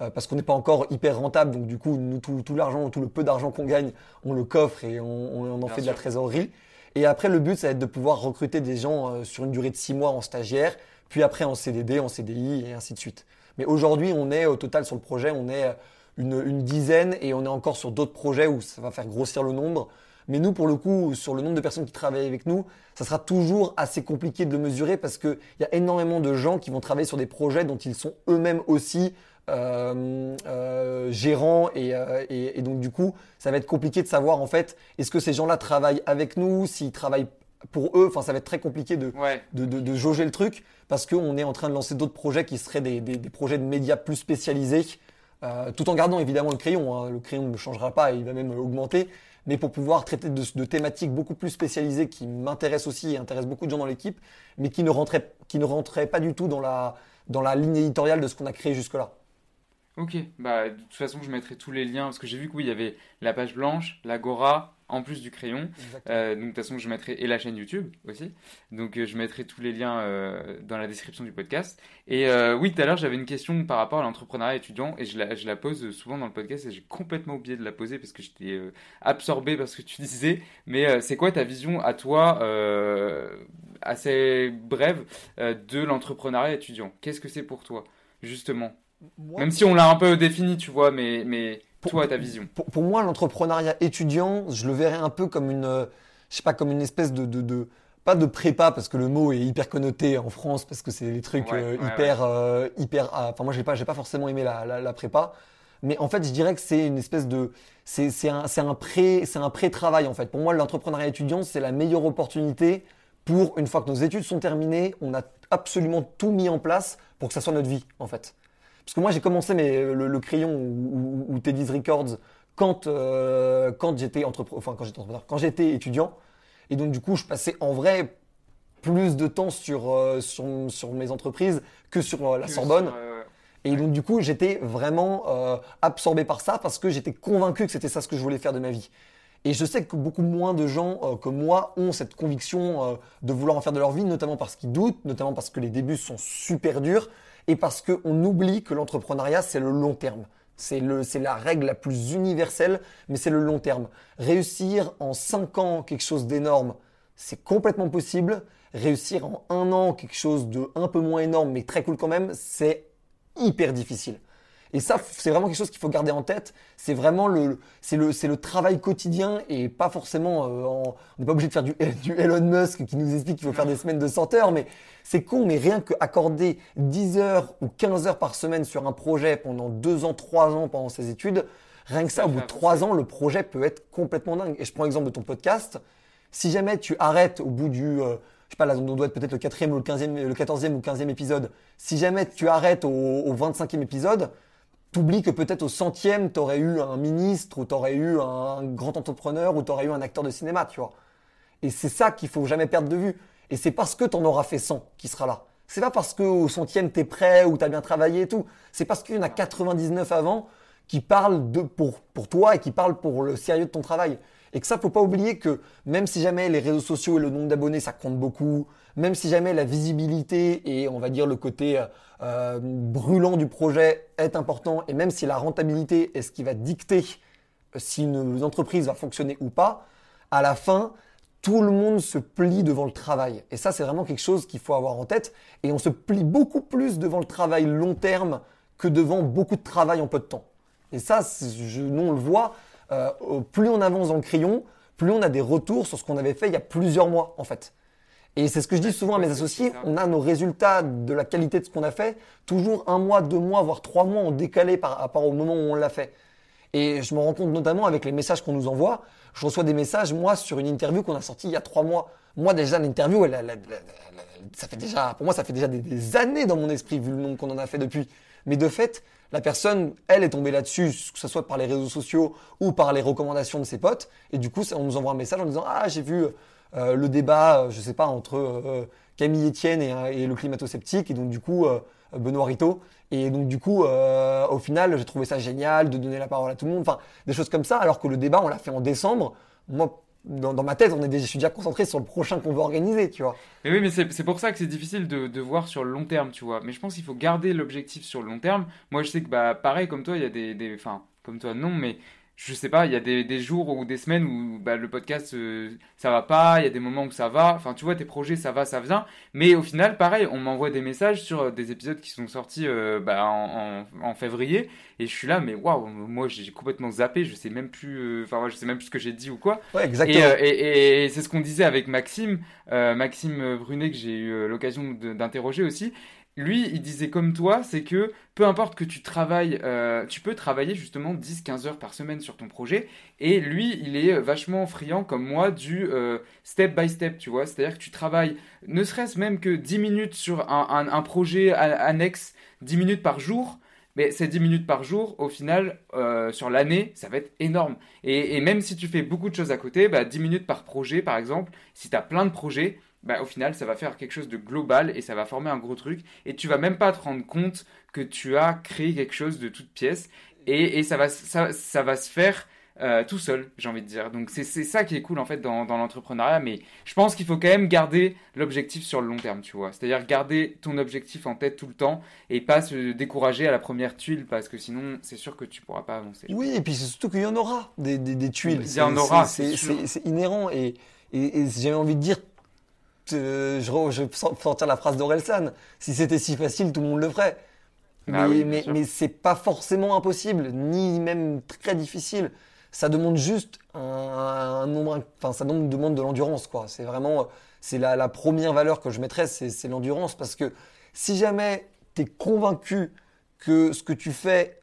F: euh, parce qu'on n'est pas encore hyper rentable. Donc du coup, nous, tout, tout l'argent, tout le peu d'argent qu'on gagne, on le coffre et on, on en fait de la trésorerie. Et après, le but, ça va être de pouvoir recruter des gens euh, sur une durée de six mois en stagiaire, puis après en CDD, en CDI et ainsi de suite. Mais aujourd'hui, on est au total sur le projet, on est euh, une, une dizaine et on est encore sur d'autres projets où ça va faire grossir le nombre. Mais nous, pour le coup, sur le nombre de personnes qui travaillent avec nous, ça sera toujours assez compliqué de le mesurer parce qu'il y a énormément de gens qui vont travailler sur des projets dont ils sont eux-mêmes aussi euh, euh, gérants euh, et, et, donc du coup, ça va être compliqué de savoir en fait, est-ce que ces gens-là travaillent avec nous, s'ils travaillent pour eux, enfin ça va être très compliqué de, de, de, de, jauger le truc parce qu'on est en train de lancer d'autres projets qui seraient des, des, des, projets de médias plus spécialisés, euh, tout en gardant évidemment le crayon. Hein. Le crayon ne changera pas, il va même augmenter mais pour pouvoir traiter de, thématiques beaucoup plus spécialisées qui m'intéressent aussi et intéressent beaucoup de gens dans l'équipe, mais qui ne rentraient, pas du tout dans la, ligne éditoriale de ce qu'on a créé jusque-là.
H: Ok, bah de toute façon je mettrai tous les liens parce que j'ai vu que oui il y avait la page blanche, l'agora, en plus du crayon. Euh, donc de toute façon, je mettrai et la chaîne YouTube aussi. Donc euh, je mettrai tous les liens euh, dans la description du podcast. Et oui, tout à l'heure, j'avais une question par rapport à l'entrepreneuriat étudiant et je la, je la, pose souvent dans le podcast et j'ai complètement oublié de la poser parce que j'étais absorbé par ce que tu [LAUGHS] disais. Mais c'est quoi ta vision à toi, assez brève, de l'entrepreneuriat étudiant? Qu'est-ce que c'est pour toi, justement? Même si on l'a un peu défini, tu vois, mais, mais toi, ta vision
F: pour, moi, l'entrepreneuriat étudiant, je le verrais un peu comme une, je sais pas, comme une espèce de, de, de, pas de prépa parce que le mot est hyper connoté en France parce que c'est des trucs euh, hyper, euh, hyper. Ah, enfin, moi, j'ai pas, j'ai pas forcément aimé la, la, la, prépa, mais en fait, je dirais que c'est une espèce de, c'est, un, c'est un pré, c'est un pré-travail en fait. Pour moi, l'entrepreneuriat étudiant, c'est la meilleure opportunité pour une fois que nos études sont terminées, on a absolument tout mis en place pour que ça soit notre vie en fait. Parce que moi, j'ai commencé mais, euh, le, crayon ou, ou, Teddy's Records quand, euh, quand j'étais entrepreneur, enfin, quand j'étais étudiant. Et donc, du coup, je passais en vrai plus de temps sur, euh, sur, sur, mes entreprises que sur la Sorbonne. Et donc, du coup, j'étais vraiment absorbé par ça parce que j'étais convaincu que c'était ça ce que je voulais faire de ma vie. Et je sais que beaucoup moins de gens que moi ont cette conviction de vouloir en faire de leur vie, notamment parce qu'ils doutent, notamment parce que les débuts sont super durs et parce qu'on oublie que l'entrepreneuriat, c'est le long terme. C'est la règle la plus universelle, mais c'est le long terme. Réussir en 5 ans quelque chose d'énorme, c'est complètement possible. Réussir en un an quelque chose de un peu moins énorme, mais très cool quand même, c'est hyper difficile. Et ça, c'est vraiment quelque chose qu'il faut garder en tête. C'est vraiment le, c'est le, c'est le travail quotidien et pas forcément, euh, on n'est pas obligé de faire du, [LAUGHS] du, Elon Musk qui nous explique qu'il faut faire des semaines de 100 heures, mais c'est con, mais rien qu'accorder 10 heures ou 15 heures par semaine sur un projet pendant 2 ans, 3 ans pendant ses études, rien que ça, au bout de 3 ans, le projet peut être complètement dingue. Et je prends l'exemple de ton podcast. Si jamais tu arrêtes au bout du, euh, je sais pas, là, on doit être peut-être le quatrième ou le 15e, le 14e ou 15e épisode. Si jamais tu arrêtes au, au 25e épisode, t'oublies que peut-être au centième, t'aurais eu un ministre, ou t'aurais eu un grand entrepreneur, ou t'aurais eu un acteur de cinéma, tu vois. Et c'est ça qu'il faut jamais perdre de vue. Et c'est parce que t'en auras fait 100 qui sera là. C'est pas parce qu'au centième t'es prêt ou t'as bien travaillé et tout. C'est parce qu'il y en a 99 avant qui parlent de, pour, toi et qui parlent pour le sérieux de ton travail. Et que ça, faut pas oublier que même si jamais les réseaux sociaux et le nombre d'abonnés, ça compte beaucoup, même si jamais la visibilité et on va dire le côté euh, euh, brûlant du projet est important, et même si la rentabilité est ce qui va dicter euh, si une entreprise va fonctionner ou pas, à la fin, tout le monde se plie devant le travail. Et ça, c'est vraiment quelque chose qu'il faut avoir en tête. Et on se plie beaucoup plus devant le travail long terme que devant beaucoup de travail en peu de temps. Et ça, je, nous, on le voit, plus on avance dans le crayon, plus on a des retours sur ce qu'on avait fait il y a plusieurs mois, en fait. Et c'est ce que je dis souvent à mes associés, on a nos résultats de la qualité de ce qu'on a fait, toujours un mois, deux mois, voire trois mois en décalé par rapport au moment où on l'a fait. Et je me rends compte notamment avec les messages qu'on nous envoie. Je reçois des messages, moi, sur une interview qu'on a sortie il y a trois mois. Moi, déjà, l'interview, ça fait déjà, pour moi, ça fait déjà des, années dans mon esprit, vu le nombre qu'on en a fait depuis. Mais de fait, la personne, elle est tombée là-dessus, que ce soit par les réseaux sociaux ou par les recommandations de ses potes. Et du coup, on nous envoie un message en disant, ah, j'ai vu euh, le débat, euh, je sais pas, entre euh, Camille Etienne et, le climato-sceptique, et donc du coup Benoît Rito. Et donc du coup, au final, j'ai trouvé ça génial de donner la parole à tout le monde, enfin des choses comme ça, alors que le débat, on l'a fait en décembre. Moi, dans, ma tête, on est déjà, je suis déjà concentré sur le prochain qu'on veut organiser, tu vois.
H: Mais oui, mais c'est pour ça que c'est difficile de, de, voir sur le long terme, tu vois. Mais je pense qu'il faut garder l'objectif sur le long terme. Moi, je sais que, bah, pareil, comme toi, il y a des. Enfin, comme toi, non, mais je sais pas, il y a des, des, jours ou des semaines où bah, le podcast euh, ça va pas, il y a des moments où ça va. Enfin, tu vois, tes projets ça va, ça vient. Mais au final, pareil, on m'envoie des messages sur euh, des épisodes qui sont sortis euh, bah, en, en, février et je suis là, mais waouh, moi j'ai complètement zappé, je sais même plus, enfin, je sais même plus ce que j'ai dit ou quoi.
F: Ouais, exactement.
H: Et, et, et c'est ce qu'on disait avec Maxime, Maxime Brunet que j'ai eu l'occasion d'interroger aussi lui, il disait comme toi, c'est que peu importe que tu travailles, euh, tu peux travailler justement 10-15 heures par semaine sur ton projet. Et lui, il est vachement friand comme moi du euh, step by step, tu vois. C'est-à-dire que tu travailles, ne serait-ce même que 10 minutes sur un, projet annexe, 10 minutes par jour. Mais ces 10 minutes par jour, au final, euh, sur l'année, ça va être énorme. Et, même si tu fais beaucoup de choses à côté, bah, 10 minutes par projet, par exemple, si tu as plein de projets, bah, au final, ça va faire quelque chose de global et ça va former un gros truc. Et tu vas même pas te rendre compte que tu as créé quelque chose de toute pièce. Et, et ça, va, ça, ça, va se faire euh, tout seul, j'ai envie de dire. Donc c'est ça qui est cool en fait dans, dans l'entrepreneuriat. Mais je pense qu'il faut quand même garder l'objectif sur le long terme, tu vois. C'est-à-dire garder ton objectif en tête tout le temps et pas se décourager à la première tuile parce que sinon c'est sûr que tu pourras pas avancer.
F: Oui, et puis c'est surtout qu'il y en aura des, des, des tuiles.
H: Il y en aura,
F: c'est inhérent. Et, et, et j'ai envie de dire je, je sortir la phrase d'Orelsan. Si c'était si facile, tout le monde le ferait. Bah mais, mais, mais c'est pas forcément impossible, ni même très difficile. Ça demande juste un, nombre, enfin, ça demande de l'endurance, quoi. C'est vraiment, c'est la, la, première valeur que je mettrais, c'est l'endurance. Parce que si jamais tu es convaincu que ce que tu fais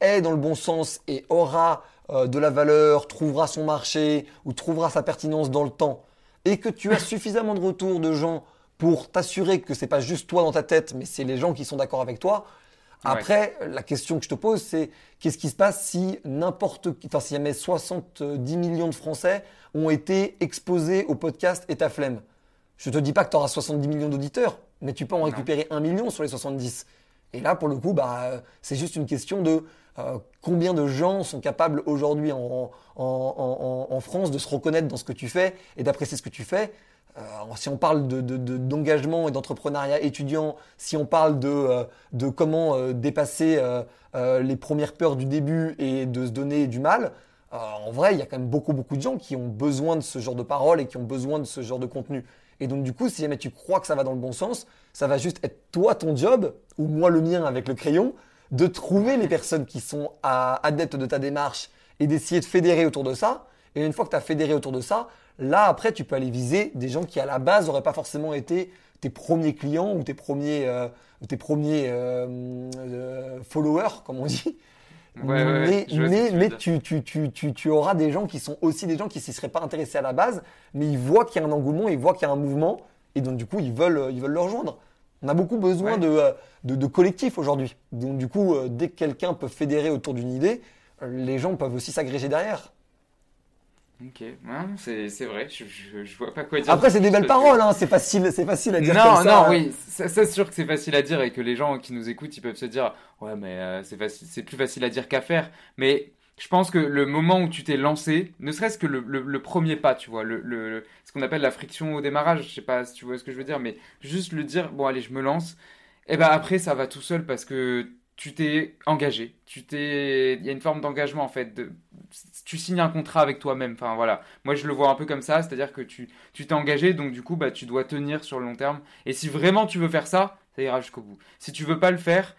F: est dans le bon sens et aura euh, de la valeur, trouvera son marché ou trouvera sa pertinence dans le temps, et que tu as [LAUGHS] suffisamment de retours de gens pour t'assurer que c'est pas juste toi dans ta tête, mais c'est les gens qui sont d'accord avec toi. Après, la question que je te pose, c'est qu'est-ce qui se passe si n'importe, enfin, si jamais 70 millions de Français ont été exposés au podcast et ta flemme? Je te dis pas que tu auras 70 millions d'auditeurs, mais tu peux en récupérer un million sur les 70. Et là, pour le coup, bah, c'est juste une question de euh, combien de gens sont capables aujourd'hui en, France de se reconnaître dans ce que tu fais et d'apprécier ce que tu fais. Euh, si on parle d'engagement de, et d'entrepreneuriat étudiant, si on parle de, euh, de comment dépasser les premières peurs du début et de se donner du mal, en vrai, il y a quand même beaucoup, beaucoup de gens qui ont besoin de ce genre de paroles et qui ont besoin de ce genre de contenu. Et donc, du coup, si jamais tu crois que ça va dans le bon sens, ça va juste être toi ton job, ou moi le mien avec le crayon, de trouver les personnes qui sont adeptes de ta démarche et d'essayer de fédérer autour de ça. Et une fois que tu as fédéré autour de ça, là après tu peux aller viser des gens qui à la base n'auraient pas forcément été tes premiers clients ou tes premiers, euh, tes premiers euh, euh, followers, comme on dit.
H: mais,
F: mais, tu, tu, tu, tu, auras des gens qui sont aussi des gens qui ne s'y seraient pas intéressés à la base, mais ils voient qu'il y a un engouement, ils voient qu'il y a un mouvement, et donc du coup ils veulent, ils veulent le rejoindre. On a beaucoup besoin de, euh, de, de, collectifs aujourd'hui. Donc du coup, euh, dès que quelqu'un peut fédérer autour d'une idée, euh, les gens peuvent aussi s'agréger derrière.
H: Ok, c'est vrai, je, je, vois pas quoi dire.
F: Après, c'est des belles paroles, hein. c'est facile, facile à dire.
H: Non,
F: comme
H: non,
F: ça,
H: oui, c'est sûr que c'est facile à dire et que les gens qui nous écoutent, ils peuvent se dire, ouais, mais c'est plus facile à dire qu'à faire. Mais je pense que le moment où tu t'es lancé, ne serait-ce que le, premier pas, tu vois, le, ce qu'on appelle la friction au démarrage, je sais pas si tu vois ce que je veux dire, mais juste le dire, bon allez, je me lance, et ben après ça va tout seul parce que tu t'es engagé, tu t'es, il y a une forme d'engagement en fait, de... tu signes un contrat avec toi-même, enfin voilà, moi je le vois un peu comme ça, c'est-à-dire que tu tu t'es engagé, donc du coup bah tu dois tenir sur le long terme, et si vraiment tu veux faire ça, ça ira jusqu'au bout. Si tu veux pas le faire,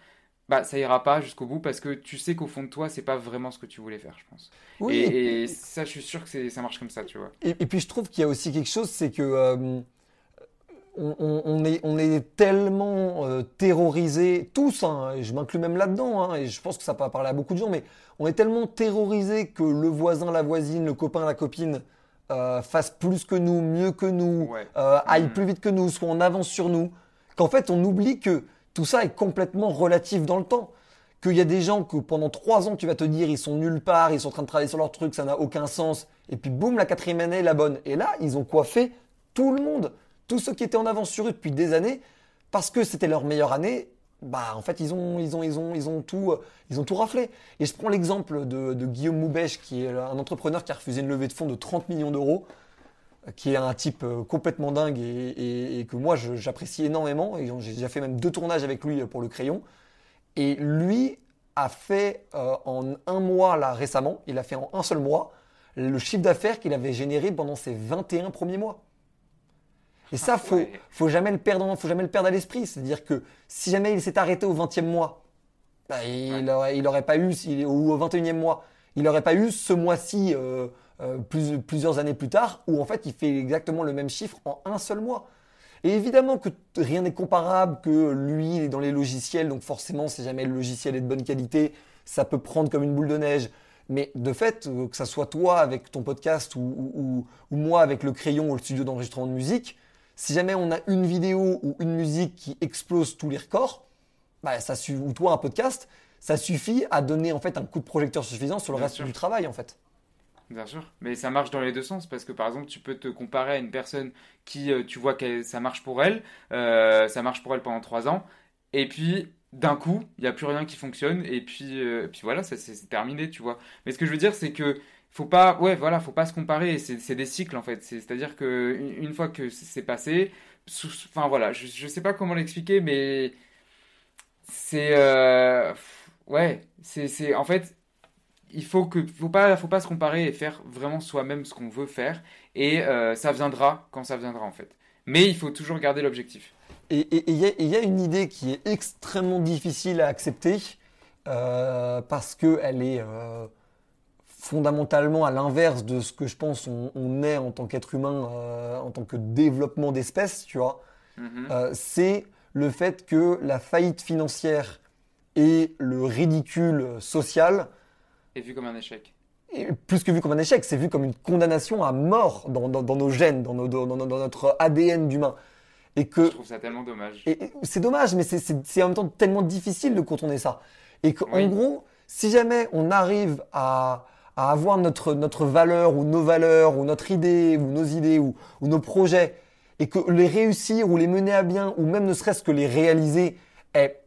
H: bah ça ira pas jusqu'au bout parce que tu sais qu'au fond de toi c'est pas vraiment ce que tu voulais faire je pense. Oui, et, ça je suis sûr que ça marche comme ça tu vois.
F: Et, puis je trouve qu'il y a aussi quelque chose c'est que euh, on, est, on est tellement euh, terrorisés tous hein, je m'inclus même là-dedans hein, et je pense que ça peut parler à beaucoup de gens mais on est tellement terrorisés que le voisin la voisine le copain la copine euh, fasse plus que nous mieux que nous aille mm. plus vite que nous soit en avance sur nous qu'en fait on oublie que tout ça est complètement relatif dans le temps. Qu'il y a des gens que pendant trois ans, tu vas te dire, ils sont nulle part, ils sont en train de travailler sur leur truc, ça n'a aucun sens. Et puis boum, la quatrième année la bonne. Et là, ils ont coiffé tout le monde. Tous ceux qui étaient en avance sur eux depuis des années, parce que c'était leur meilleure année, bah en fait ils ont ils ils ont ils ont tout raflé. Et je prends l'exemple de, de, Guillaume Moubèche qui est un entrepreneur qui a refusé une levée de fonds de 30 millions d'euros, qui est un type euh, complètement dingue et, et, que moi j'apprécie énormément. Et j'ai déjà fait même deux tournages avec lui pour le crayon. Et lui a fait euh, en un mois là récemment, il a fait en un seul mois le chiffre d'affaires qu'il avait généré pendant ses 21 premiers mois. Et ça, faut, faut jamais le perdre, faut jamais le perdre à l'esprit. C'est-à-dire que si jamais il s'est arrêté au 20e mois, bah, il, aurait, pas eu, ou au 21e mois, il n'aurait pas eu ce mois-ci, euh, euh, plusieurs années plus tard, où en fait il fait exactement le même chiffre en un seul mois. Et évidemment que rien n'est comparable, que lui il est dans les logiciels, donc forcément si jamais le logiciel est de bonne qualité, ça peut prendre comme une boule de neige. Mais de fait, euh, que ça soit toi avec ton podcast ou, ou moi avec le crayon ou le studio d'enregistrement de musique, si jamais on a une vidéo ou une musique qui explose tous les records, bah, ça ou toi un podcast, ça suffit à donner en fait un coup de projecteur suffisant sur le reste du travail en fait.
H: Bien sûr, mais ça marche dans les deux sens parce que par exemple, tu peux te comparer à une personne qui, euh, tu vois que ça marche pour elle, euh, ça marche pour elle pendant trois ans, et puis d'un coup, il n'y a plus rien qui fonctionne, et puis, euh, puis voilà, c'est terminé, tu vois. Mais ce que je veux dire, c'est que faut pas, ouais, voilà, faut pas se comparer. C'est des cycles en fait. C'est-à-dire que une fois que c'est passé, enfin voilà, je, je sais pas comment l'expliquer, mais c'est, ouais, c'est, en fait, il faut que, faut pas, faut pas se comparer et faire vraiment soi-même ce qu'on veut faire, et euh, ça viendra quand ça viendra en fait. Mais il faut toujours garder l'objectif.
F: Et il y, a une idée qui est extrêmement difficile à accepter euh, parce que elle est fondamentalement à l'inverse de ce que je pense on, est en tant qu'être humain, euh, en tant que développement d'espèces, tu vois, mhm. euh, c'est le fait que la faillite financière et le ridicule social
H: est vu comme un échec.
F: Et plus que vu comme un échec, c'est vu comme une condamnation à mort dans, nos gènes, dans, dans, notre ADN d'humain.
H: Et que, je trouve ça tellement dommage.
F: Et, c'est dommage, mais c'est en même temps tellement difficile de contourner ça. Et qu'en gros, si jamais on arrive à, à avoir notre, notre valeur ou nos valeurs ou notre idée ou nos idées ou, ou nos projets et que les réussir ou les mener à bien ou même ne serait-ce que les réaliser est,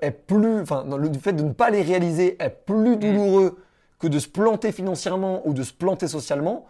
F: est plus, enfin, le fait de ne pas les réaliser est plus douloureux que de se planter financièrement ou de se planter socialement,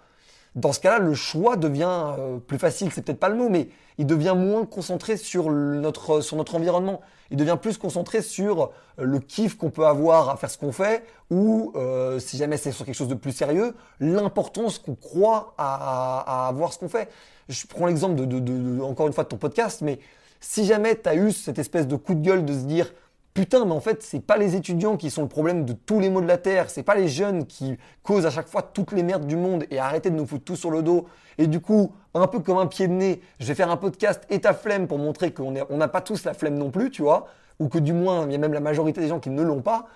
F: dans ce cas-là, le choix devient euh, plus facile, c'est peut-être pas le mot, mais il devient moins concentré sur notre, sur notre environnement. Il devient plus concentré sur euh, le kiff qu'on peut avoir à faire ce qu'on fait, ou euh, si jamais c'est sur quelque chose de plus sérieux, l'importance qu'on croit à, à, avoir ce qu'on fait. Je prends l'exemple de, de, de, encore une fois de ton podcast, mais si jamais tu as eu cette espèce de coup de gueule de se dire Putain, mais en fait, c'est pas les étudiants qui sont le problème de tous les maux de la terre, c'est pas les jeunes qui causent à chaque fois toutes les merdes du monde et arrêtez de nous foutre tout sur le dos. Et du coup, un peu comme un pied de nez, je vais faire un podcast et ta flemme pour montrer qu'on on n'a pas tous la flemme non plus, tu vois, ou que du moins, il y a même la majorité des gens qui ne l'ont pas.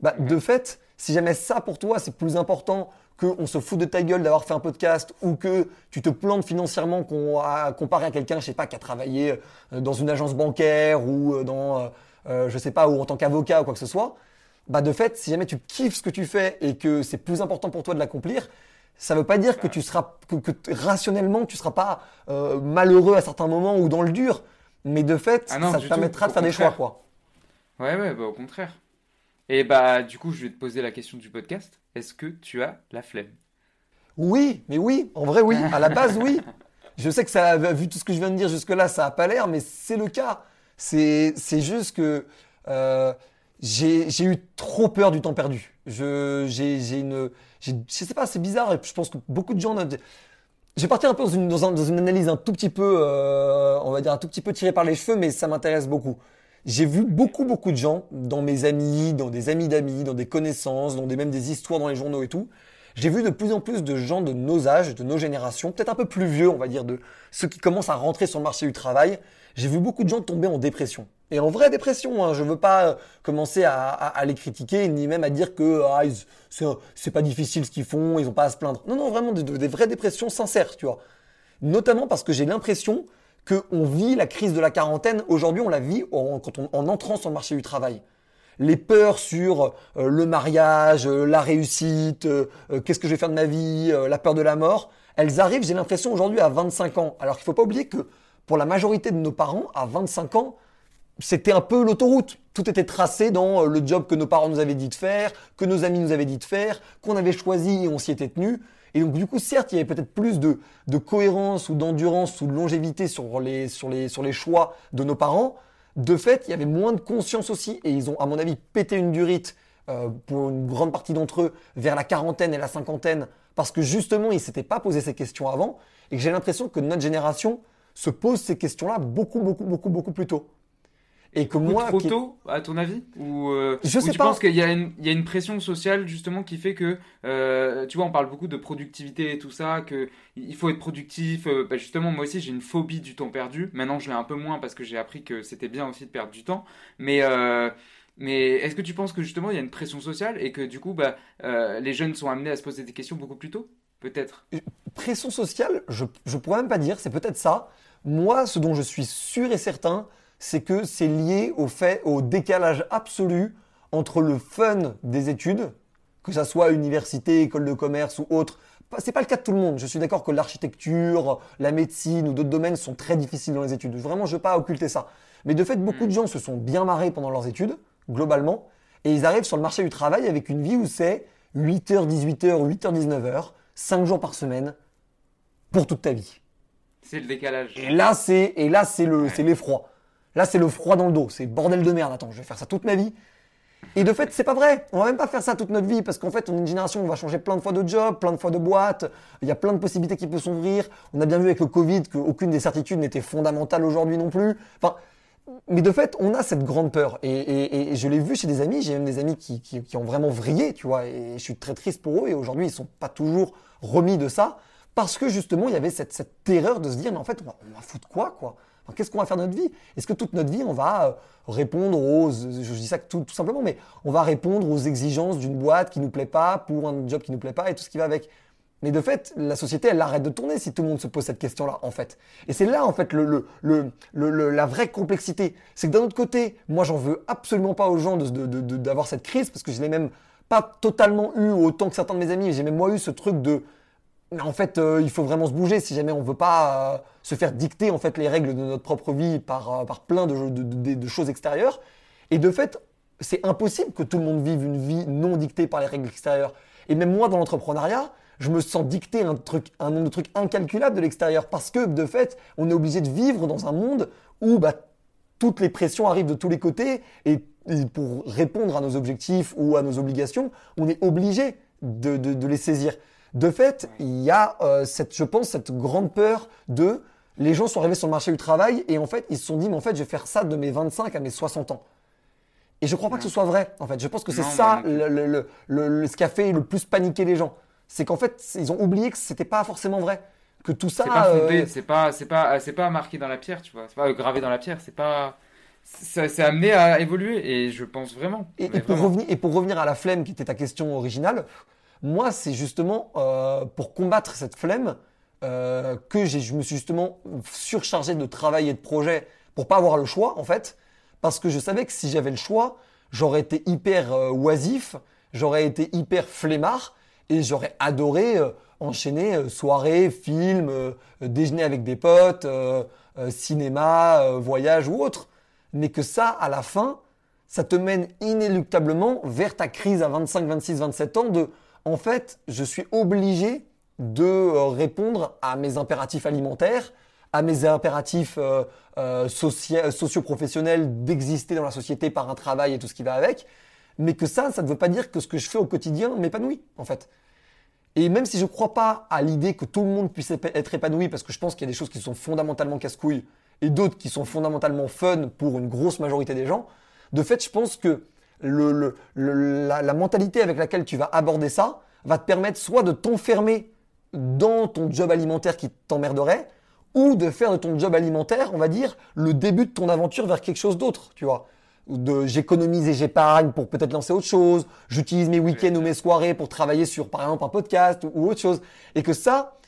F: Bah, de fait, si jamais ça pour toi, c'est plus important qu'on se fout de ta gueule d'avoir fait un podcast ou que tu te plantes financièrement qu'on a comparé à quelqu'un, je sais pas, qui a travaillé euh, dans une agence bancaire ou euh, dans euh, je sais pas, ou en tant qu'avocat ou quoi que ce soit, bah de fait, si jamais tu kiffes ce que tu fais et que c'est plus important pour toi de l'accomplir, ça veut pas dire que tu seras, que, rationnellement tu seras pas euh, malheureux à certains moments ou dans le dur, mais de fait, ah ça te permettra de faire des choix, quoi.
H: Ouais, ouais, bah au contraire. Et bah du coup, je vais te poser la question du podcast. Est-ce que tu as la flemme?
F: Oui, mais oui, en vrai oui, à la base oui. [LAUGHS] Je sais que ça, vu tout ce que je viens de dire jusque-là, ça a pas l'air, mais c'est le cas. C'est juste que euh, j'ai eu trop peur du temps perdu. Je j'ai une je sais pas, c'est bizarre. Et je pense que beaucoup de gens. Je vais partir un peu dans une, dans, une analyse un tout petit peu, euh, on va dire un tout petit peu tirée par les cheveux, mais ça m'intéresse beaucoup. J'ai vu beaucoup beaucoup de gens dans mes amis, dans des amis d'amis, dans des connaissances, dans des même des histoires dans les journaux et tout. J'ai vu de plus en plus de gens de nos âges, de nos générations, peut-être un peu plus vieux, on va dire, de ceux qui commencent à rentrer sur le marché du travail, j'ai vu beaucoup de gens tomber en dépression. Et en vraie dépression, hein, je veux pas euh, commencer à, les critiquer, ni même à dire que ah, c'est pas difficile ce qu'ils font, ils ont pas à se plaindre. Non, non, vraiment des, vraies dépressions sincères, tu vois. Notamment parce que j'ai l'impression qu'on vit la crise de la quarantaine, aujourd'hui on la vit en, quand on, en entrant sur le marché du travail. Les peurs sur euh, le mariage, euh, la réussite, qu'est-ce que je vais faire de ma vie, la peur de la mort, elles arrivent, j'ai l'impression, aujourd'hui à 25 ans. Alors qu'il faut pas oublier que pour la majorité de nos parents, à 25 ans, c'était un peu l'autoroute. Tout était tracé dans euh, le job que nos parents nous avaient dit de faire, que nos amis nous avaient dit de faire, qu'on avait choisi et on s'y était tenu. Et donc du coup, certes, il y avait peut-être plus de, cohérence ou d'endurance ou de longévité sur les, sur, les, sur les choix de nos parents. De fait, il y avait moins de conscience aussi et ils ont, à mon avis, pété une durite euh, pour une grande partie d'entre eux vers la quarantaine et la cinquantaine parce que justement, ils s'étaient pas posé ces questions avant et que j'ai l'impression que notre génération se pose ces questions-là beaucoup, beaucoup, beaucoup, beaucoup plus tôt.
H: Et que moi, trop tôt, à ton avis Ou, euh, Je sais tu penses qu'il y, a une pression sociale justement qui fait que, euh, tu vois, on parle beaucoup de productivité et tout ça, que il faut être productif. Euh, bah, justement, moi aussi, j'ai une phobie du temps perdu. Maintenant, je l'ai un peu moins parce que j'ai appris que c'était bien aussi de perdre du temps. Mais mais est-ce que tu penses que justement il y a une pression sociale et que du coup, bah, les jeunes sont amenés à se poser des questions beaucoup plus tôt Peut-être?
F: Pression sociale, je ne pourrais même pas dire. C'est peut-être ça. Moi, ce dont je suis sûr et certain, c'est que c'est lié au fait, au décalage absolu entre le fun des études, que ça soit université, école de commerce ou autre. C'est pas le cas de tout le monde. Je suis d'accord que l'architecture, la médecine ou d'autres domaines sont très difficiles dans les études. Vraiment, je veux pas occulter ça. Mais de fait, beaucoup de gens se sont bien marrés pendant leurs études, globalement, et ils arrivent sur le marché du travail avec une vie où c'est 8h, 18h, 8h, 19h, 5 jours par semaine, pour toute ta vie.
H: C'est le décalage.
F: Et là, c'est, et là, c'est le, c'est l'effroi. Là, c'est le froid dans le dos. C'est bordel de merde. Attends, je vais faire ça toute ma vie. Et de fait, c'est pas vrai. On va même pas faire ça toute notre vie parce qu'en fait, on est une génération où on va changer plein de fois de job, plein de fois de boîte. Il y a plein de possibilités qui peuvent s'ouvrir. On a bien vu avec le Covid qu'aucune des certitudes n'était fondamentale aujourd'hui non plus. Enfin, mais de fait, on a cette grande peur. Et, je l'ai vu chez des amis. J'ai même des amis qui, ont vraiment vrillé, tu vois. Et je suis très triste pour eux. Et aujourd'hui, ils sont pas toujours remis de ça parce que justement, il y avait cette, terreur de se dire, mais en fait, on on va foutre quoi, quoi? Qu'est-ce qu'on va faire de notre vie? Est-ce que toute notre vie, on va euh, répondre aux, je dis ça tout, simplement, mais on va répondre aux exigences d'une boîte qui nous plaît pas, pour un job qui nous plaît pas et tout ce qui va avec? Mais de fait, la société, elle arrête de tourner si tout le monde se pose cette question-là, en fait. Et c'est là, en fait, la vraie complexité. C'est que d'un autre côté, moi, j'en veux absolument pas aux gens d'avoir cette crise, parce que je l'ai même pas totalement eu autant que certains de mes amis. J'ai même moi eu ce truc de en fait, euh, il faut vraiment se bouger si jamais on veut pas euh, se faire dicter en fait les règles de notre propre vie par, euh, par plein de, choses extérieures. Et de fait, c'est impossible que tout le monde vive une vie non dictée par les règles extérieures. Et même moi, dans l'entrepreneuriat, je me sens dicter un, truc, un nombre de trucs incalculables de l'extérieur parce que de fait, on est obligé de vivre dans un monde où bah, toutes les pressions arrivent de tous les côtés et, pour répondre à nos objectifs ou à nos obligations, on est obligé de les saisir. De fait, il y a, euh, cette, je pense, cette grande peur de les gens sont arrivés sur le marché du travail et en fait, ils se sont dit, mais en fait, je vais faire ça de mes 25 à mes 60 ans. Et je crois pas que ce soit vrai, en fait. Je pense que c'est ça le, le, ce qui a fait le plus paniquer les gens. C'est qu'en fait, ils ont oublié que c'était pas forcément vrai. Que tout ça.
H: C'est pas fondé, euh, c'est pas, c'est pas, c'est pas marqué dans la pierre, tu vois. C'est pas gravé dans la pierre, c'est pas. C'est amené à évoluer et je pense vraiment.
F: Et, pour revenir, et pour revenir à la flemme qui était ta question originale, moi, c'est justement euh, pour combattre cette flemme euh, que je me suis justement surchargé de travail et de projets pour pas avoir le choix, en fait, parce que je savais que si j'avais le choix, j'aurais été hyper euh, oisif, j'aurais été hyper flemmard et j'aurais adoré enchaîner soirée, film, déjeuner avec des potes, cinéma, voyage ou autre. Mais que ça, à la fin, ça te mène inéluctablement vers ta crise à 25, 26, 27 ans de en fait, je suis obligé de euh, répondre à mes impératifs alimentaires, à mes impératifs euh, euh, socio-professionnels d'exister dans la société par un travail et tout ce qui va avec, mais que ça, ça ne veut pas dire que ce que je fais au quotidien m'épanouit, en fait. Et même si je ne crois pas à l'idée que tout le monde puisse être épanoui, parce que je pense qu'il y a des choses qui sont fondamentalement casse-couilles et d'autres qui sont fondamentalement fun pour une grosse majorité des gens, de fait, je pense que le, la, mentalité avec laquelle tu vas aborder ça va te permettre soit de t'enfermer dans ton job alimentaire qui t'emmerderait, ou de faire de ton job alimentaire, on va dire, le début de ton aventure vers quelque chose d'autre, tu vois. De j'économise et j'épargne pour peut-être lancer autre chose, j'utilise mes week-ends ou mes soirées pour travailler sur par exemple un podcast ou autre chose. Et que ça,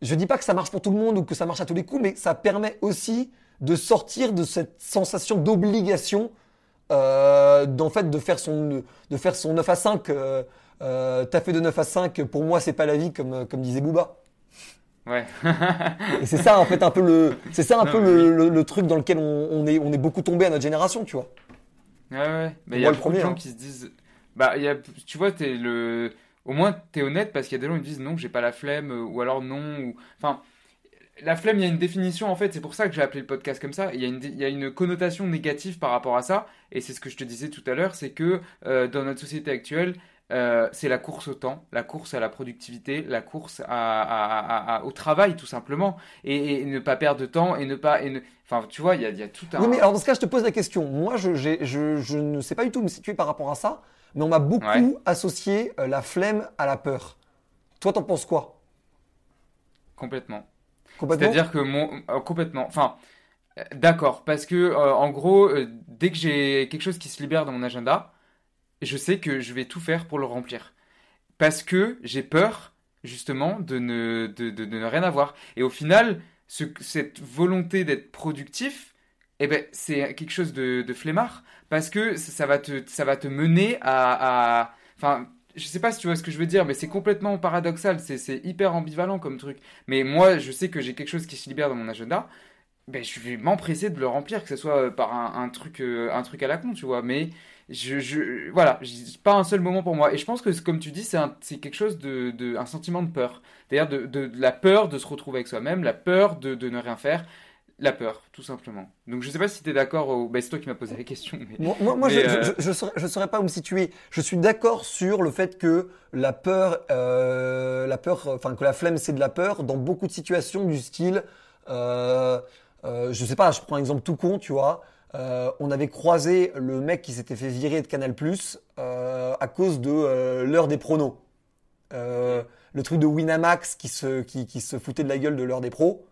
F: je dis pas que ça marche pour tout le monde ou que ça marche à tous les coups, mais ça permet aussi de sortir de cette sensation d'obligation euh, d'en fait de faire son de faire son 9 à 5 euh, euh, t'as fait de 9 à 5 pour moi c'est pas la vie comme comme disait Booba
H: Ouais.
F: et c'est ça en fait un peu le, c'est ça un peu le, le, truc dans lequel on, on, est, on est beaucoup tombé à notre génération, tu vois.
H: Ouais ouais. Mais il y a beaucoup de gens hein. qui se disent, bah y a, tu vois, t'es le, au moins t'es honnête parce qu'il y a des gens qui disent non, j'ai pas la flemme ou alors non ou, enfin la flemme, il y a une définition en fait, c'est pour ça que j'ai appelé le podcast comme ça. Il y, a une, il y a une connotation négative par rapport à ça, et c'est ce que je te disais tout à l'heure, c'est que euh, dans notre société actuelle, euh, c'est la course au temps, la course à la productivité, la course à, au travail tout simplement, et, ne pas perdre de temps et ne pas, et enfin tu vois, il y a, il y a tout un.
F: Oui, mais alors dans ce cas, je te pose la question. Moi, je, je, je ne sais pas du tout me situer par rapport à ça, mais on m'a beaucoup associé euh, la flemme à la peur. Toi, t'en penses quoi?
H: Complètement. C'est-à-dire que mon euh, complètement. Enfin, euh, d'accord, parce que euh, en gros, dès que j'ai quelque chose qui se libère dans mon agenda, je sais que je vais tout faire pour le remplir, parce que j'ai peur justement de ne de, de, ne rien avoir. Et au final, ce, cette volonté d'être productif, eh ben, c'est quelque chose de, de flemmard, parce que ça, va te ça va te mener à, à enfin je sais pas si tu vois ce que je veux dire, mais c'est complètement paradoxal, c'est hyper ambivalent comme truc. Mais moi, je sais que j'ai quelque chose qui se libère dans mon agenda, ben, je vais m'empresser de le remplir, que ce soit euh, par un, truc, euh, un truc à la con, tu vois. Mais je, je voilà, pas un seul moment pour moi. Et je pense que, comme tu dis, c'est quelque chose de, de, un sentiment de peur. C'est-à-dire de, de, la peur de se retrouver avec soi-même, la peur de, de ne rien faire, la peur, tout simplement. Donc je sais pas si tu es d'accord, bah, c'est toi qui m'as posé la question.
F: Moi, moi, je, euh, je, je, saurais, pas où me situer. Je suis d'accord sur le fait que la peur, euh, la peur, enfin que la flemme c'est de la peur dans beaucoup de situations du style, euh, euh, je sais pas, je prends un exemple tout con, tu vois. Euh, on avait croisé le mec qui s'était fait virer de Canal Plus à cause de l'heure des pronos. le truc de Winamax qui se, qui, qui se foutait de la gueule de l'heure des pros.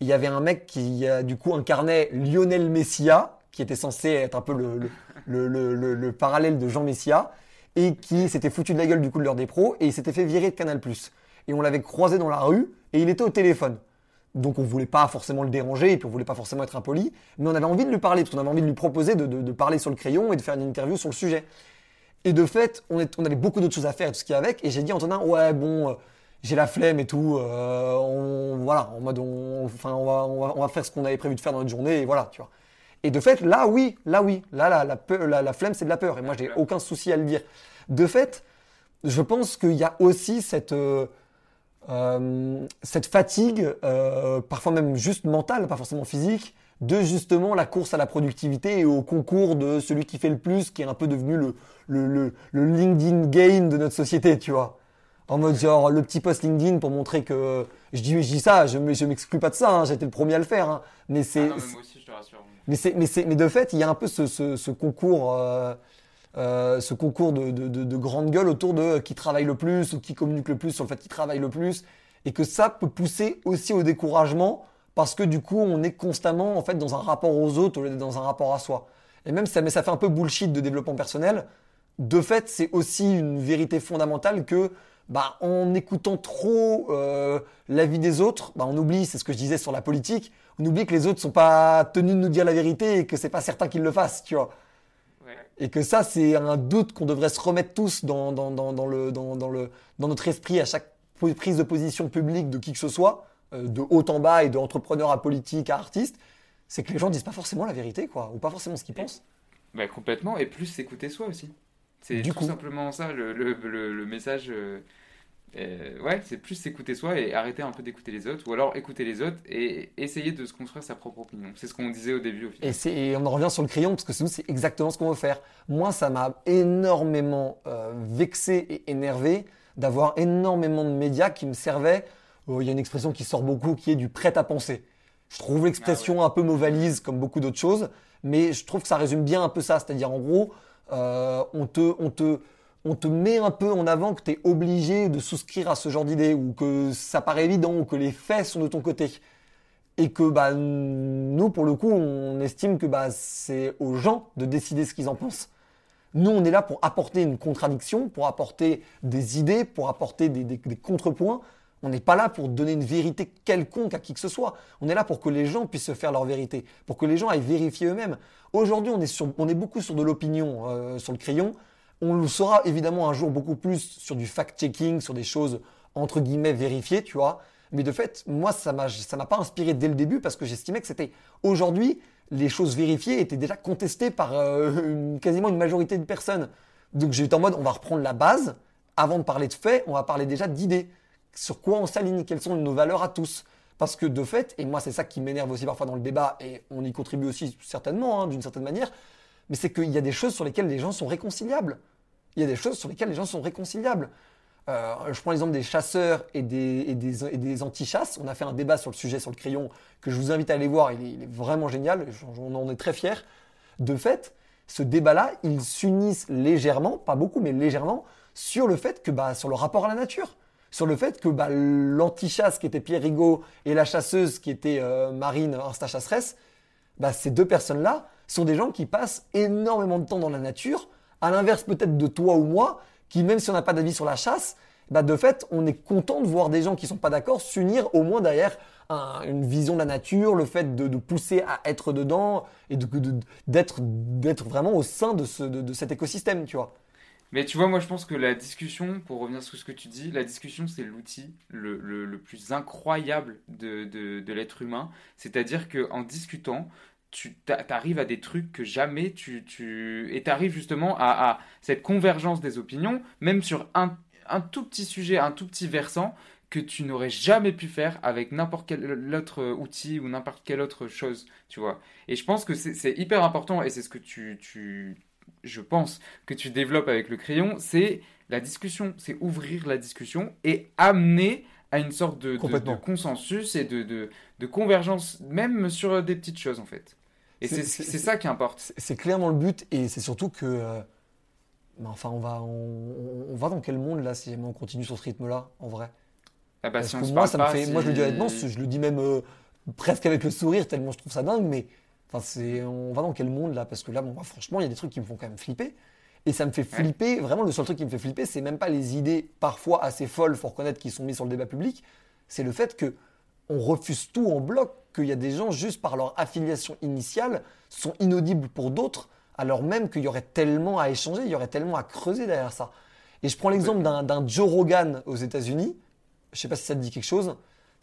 F: Il y avait un mec qui, a du coup, incarnait Lionel Messia, qui était censé être un peu le, le, le, parallèle de Jean Messia, et qui s'était foutu de la gueule du coup de l'heure des pros, et il s'était fait virer de Canal+. Et on l'avait croisé dans la rue, et il était au téléphone. Donc on voulait pas forcément le déranger, et puis on voulait pas forcément être impoli, mais on avait envie de lui parler, parce qu'on avait envie de lui proposer de, de, parler sur le crayon et de faire une interview sur le sujet. Et de fait, on, est, on avait beaucoup d'autres choses à faire et tout ce qu'il y avec, et j'ai dit à Antonin, ouais, bon, euh, j'ai la flemme et tout. Euh, on, voilà, enfin, on va, faire ce qu'on avait prévu de faire dans notre journée et voilà, tu vois. Et de fait, là, oui, là, oui, là, la, la, flemme, c'est de la peur. Et moi, j'ai aucun souci à le dire. De fait, je pense qu'il y a aussi cette, euh, euh, fatigue, parfois même juste mentale, pas forcément physique, de justement la course à la productivité et au concours de celui qui fait le plus, qui est un peu devenu le, le, LinkedIn gain de notre société, tu vois en mode genre le petit post LinkedIn pour montrer que je dis, je dis ça, je, je m'exclus pas de ça, hein, j'étais le premier à le faire, hein, mais c'est. Ah
H: moi aussi, je te rassure.
F: Mais mais c'est, mais de fait, il y a un peu ce, ce, ce concours, euh, euh, ce concours de, de, de, de grande gueule autour de qui travaille le plus ou qui communique le plus sur le fait qu'il travaille le plus, et que ça peut pousser aussi au découragement parce que du coup, on est constamment en fait dans un rapport aux autres au lieu d'être dans un rapport à soi. Et même ça, mais ça fait un peu bullshit de développement personnel. De fait, c'est aussi une vérité fondamentale que bah, en écoutant trop euh, l'avis des autres, bah, on oublie, c'est ce que je disais sur la politique, on oublie que les autres sont pas tenus de nous dire la vérité et que c'est pas certain qu'ils le fassent, tu vois. Et que ça, c'est un doute qu'on devrait se remettre tous dans, dans, dans, dans, le, dans, dans, le, dans notre esprit à chaque prise de position publique de qui que ce soit, euh, de haut en bas et de entrepreneur à politique à artiste, c'est que les gens disent pas forcément la vérité, quoi, ou pas forcément ce qu'ils pensent.
H: Bah, complètement, et plus s'écouter soi aussi. C'est tout simplement ça, le, le, le, message. Euh, euh, ouais, c'est plus s'écouter soi et arrêter un peu d'écouter les autres, ou alors écouter les autres et essayer de se construire sa propre opinion. C'est ce qu'on disait au début. Au
F: final. Et, et, on en revient sur le crayon, parce que c'est exactement ce qu'on veut faire. Moi, ça m'a énormément euh, vexé et énervé d'avoir énormément de médias qui me servaient. Il y a une expression qui sort beaucoup qui est du prêt à penser. Je trouve l'expression ah un peu mauvalise comme beaucoup d'autres choses, mais je trouve que ça résume bien un peu ça. C'est-à-dire, en gros, euh, on, te, on, te, on te met un peu en avant que tu es obligé de souscrire à ce genre d'idée ou que ça paraît évident ou que les faits sont de ton côté. Et que bah, nous, pour le coup, on estime que bah, c'est aux gens de décider ce qu'ils en pensent. Nous, on est là pour apporter une contradiction, pour apporter des idées, pour apporter des, des, des contrepoints. On n'est pas là pour donner une vérité quelconque à qui que ce soit. On est là pour que les gens puissent se faire leur vérité, pour que les gens aillent vérifier eux-mêmes. Aujourd'hui, on, est sur, on est beaucoup sur de l'opinion euh, sur le crayon. On le saura évidemment un jour beaucoup plus sur du fact-checking, sur des choses entre guillemets vérifiées, tu vois. Mais de fait, moi, ça m'a, ça m'a pas inspiré dès le début parce que j'estimais que c'était aujourd'hui, les choses vérifiées étaient déjà contestées par euh, [LAUGHS] quasiment une majorité de personnes. Donc j'étais en mode, on va reprendre la base. Avant de parler de faits, on va parler déjà d'idées. Sur quoi on s'aligne, quelles sont nos valeurs à tous. Parce que de fait, et moi c'est ça qui m'énerve aussi parfois dans le débat, et on y contribue aussi certainement, hein, d'une certaine manière, mais c'est qu'il y a des choses sur lesquelles les gens sont réconciliables. Il y a des choses sur lesquelles les gens sont réconciliables. Euh, je prends l'exemple des chasseurs et des, et anti-chasses. On a fait un débat sur le sujet, sur le crayon, que je vous invite à aller voir. Il est, vraiment génial. On en est très fiers. De fait, ce débat-là, ils s'unissent légèrement, pas beaucoup, mais légèrement, sur le fait que, bah, sur le rapport à la nature. Sur le fait que bah, l'anti-chasse qui était Pierre Rigaud et la chasseuse qui était euh, Marine Insta Chasseresse, bah, ces deux personnes-là sont des gens qui passent énormément de temps dans la nature, à l'inverse peut-être de toi ou moi, qui même si on n'a pas d'avis sur la chasse, bah de fait, on est content de voir des gens qui sont pas d'accord s'unir au moins derrière une vision de la nature, le fait de, pousser à être dedans et d'être d'être vraiment au sein de, ce, de, cet écosystème, tu vois.
H: Mais tu vois, moi je pense que la discussion, pour revenir sur ce que tu dis, la discussion c'est l'outil le, le, plus incroyable de, de l'être humain. C'est-à-dire qu'en discutant, tu arrives à des trucs que jamais tu... tu... Et tu arrives justement à, cette convergence des opinions, même sur un, tout petit sujet, un tout petit versant, que tu n'aurais jamais pu faire avec n'importe quel autre outil ou n'importe quelle autre chose, tu vois. Et je pense que c'est hyper important, et c'est ce que tu, tu, je pense, que tu développes avec le crayon, c'est la discussion, c'est ouvrir la discussion et amener à une sorte de, de, consensus et de, de, convergence, même sur des petites choses en fait. Et c'est ça qui importe.
F: C'est clairement le but et c'est surtout que. Euh, enfin, on va, on, va dans quel monde là si on continue sur ce rythme-là, en vrai?
H: Ah bah, si on
F: moi,
H: ça me
F: fait, moi, je le dis honnêtement, je le dis même euh, presque avec le sourire, tellement je trouve ça dingue, mais enfin, on va dans quel monde là? Parce que là, bon, franchement, il y a des trucs qui me font quand même flipper. Et ça me fait flipper, vraiment, le seul truc qui me fait flipper, c'est même pas les idées parfois assez folles, faut reconnaître, qui sont mises sur le débat public, c'est le fait que on refuse tout en bloc, qu'il y a des gens, juste par leur affiliation initiale, sont inaudibles pour d'autres, alors même qu'il y aurait tellement à échanger, il y aurait tellement à creuser derrière ça. Et je prends l'exemple d'un Joe Rogan aux États-Unis. Je ne sais pas si ça te dit quelque chose.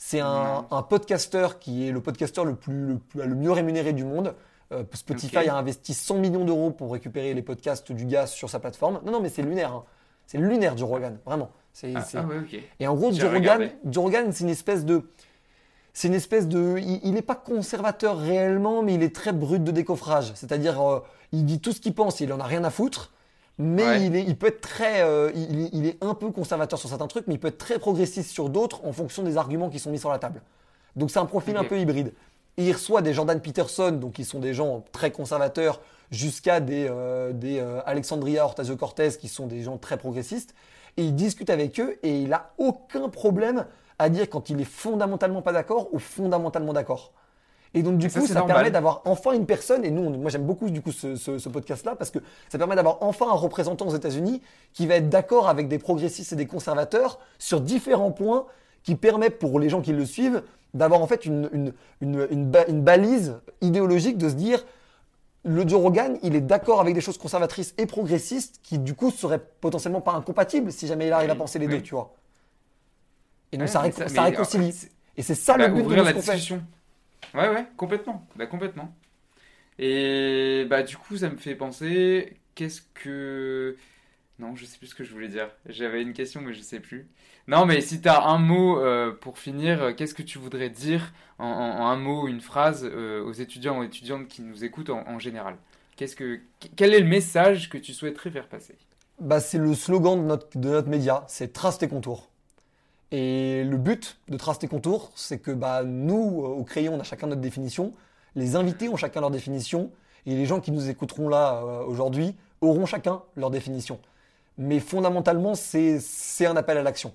F: C'est un, un podcasteur qui est le podcasteur le, plus, le, mieux rémunéré du monde. Euh, Spotify a investi 100 millions d'euros pour récupérer les podcasts du gaz sur sa plateforme. Non, non, mais c'est lunaire. Hein. C'est lunaire, Joe Rogan, vraiment.
H: Ah, ah
F: Et en gros, Rogan, Joe Rogan, c'est une espèce de c'est une espèce de. Il n'est pas conservateur réellement, mais il est très brut de décoffrage. C'est-à-dire, euh, il dit tout ce qu'il pense, il en a rien à foutre. Mais il, est, il peut être très. Euh, il, est un peu conservateur sur certains trucs, mais il peut être très progressiste sur d'autres en fonction des arguments qui sont mis sur la table. Donc c'est un profil un peu hybride. Et il reçoit des Jordan Peterson, donc qui sont des gens très conservateurs, jusqu'à des, euh, des Alexandria Ocasio-Cortez, qui sont des gens très progressistes. Et il discute avec eux et il n'a aucun problème à dire quand il est fondamentalement pas d'accord ou fondamentalement d'accord. Et donc du coup, ça, permet d'avoir enfin une personne, et nous, moi j'aime beaucoup du coup ce, podcast-là, parce que ça permet d'avoir enfin un représentant aux États-Unis qui va être d'accord avec des progressistes et des conservateurs sur différents points qui permettent pour les gens qui le suivent d'avoir en fait une, une, une, balise idéologique de se dire le Joe Rogan, il est d'accord avec des choses conservatrices et progressistes qui du coup seraient potentiellement pas incompatibles si jamais il arrive à penser les deux, tu vois. Et donc ça, réconcilie. et c'est ça le but
H: de la discussion. Ouais, ouais, complètement. Bah, complètement. Et bah, du coup, ça me fait penser, qu'est-ce que. Non, je sais plus ce que je voulais dire. J'avais une question, mais je sais plus. Non, mais si tu as un mot euh, pour finir, euh, qu'est-ce que tu voudrais dire en, un mot, une phrase euh, aux étudiants ou étudiantes qui nous écoutent en, général? Qu'est-ce que, Quel est le message que tu souhaiterais faire passer?
F: Bah, C'est le slogan de notre, de notre média, c'est trace tes contours. Et le but de Trace tes contours, c'est que bah, nous, euh, au crayon, on a chacun notre définition, les invités ont chacun leur définition, et les gens qui nous écouteront là euh, aujourd'hui auront chacun leur définition. Mais fondamentalement, c'est un appel à l'action.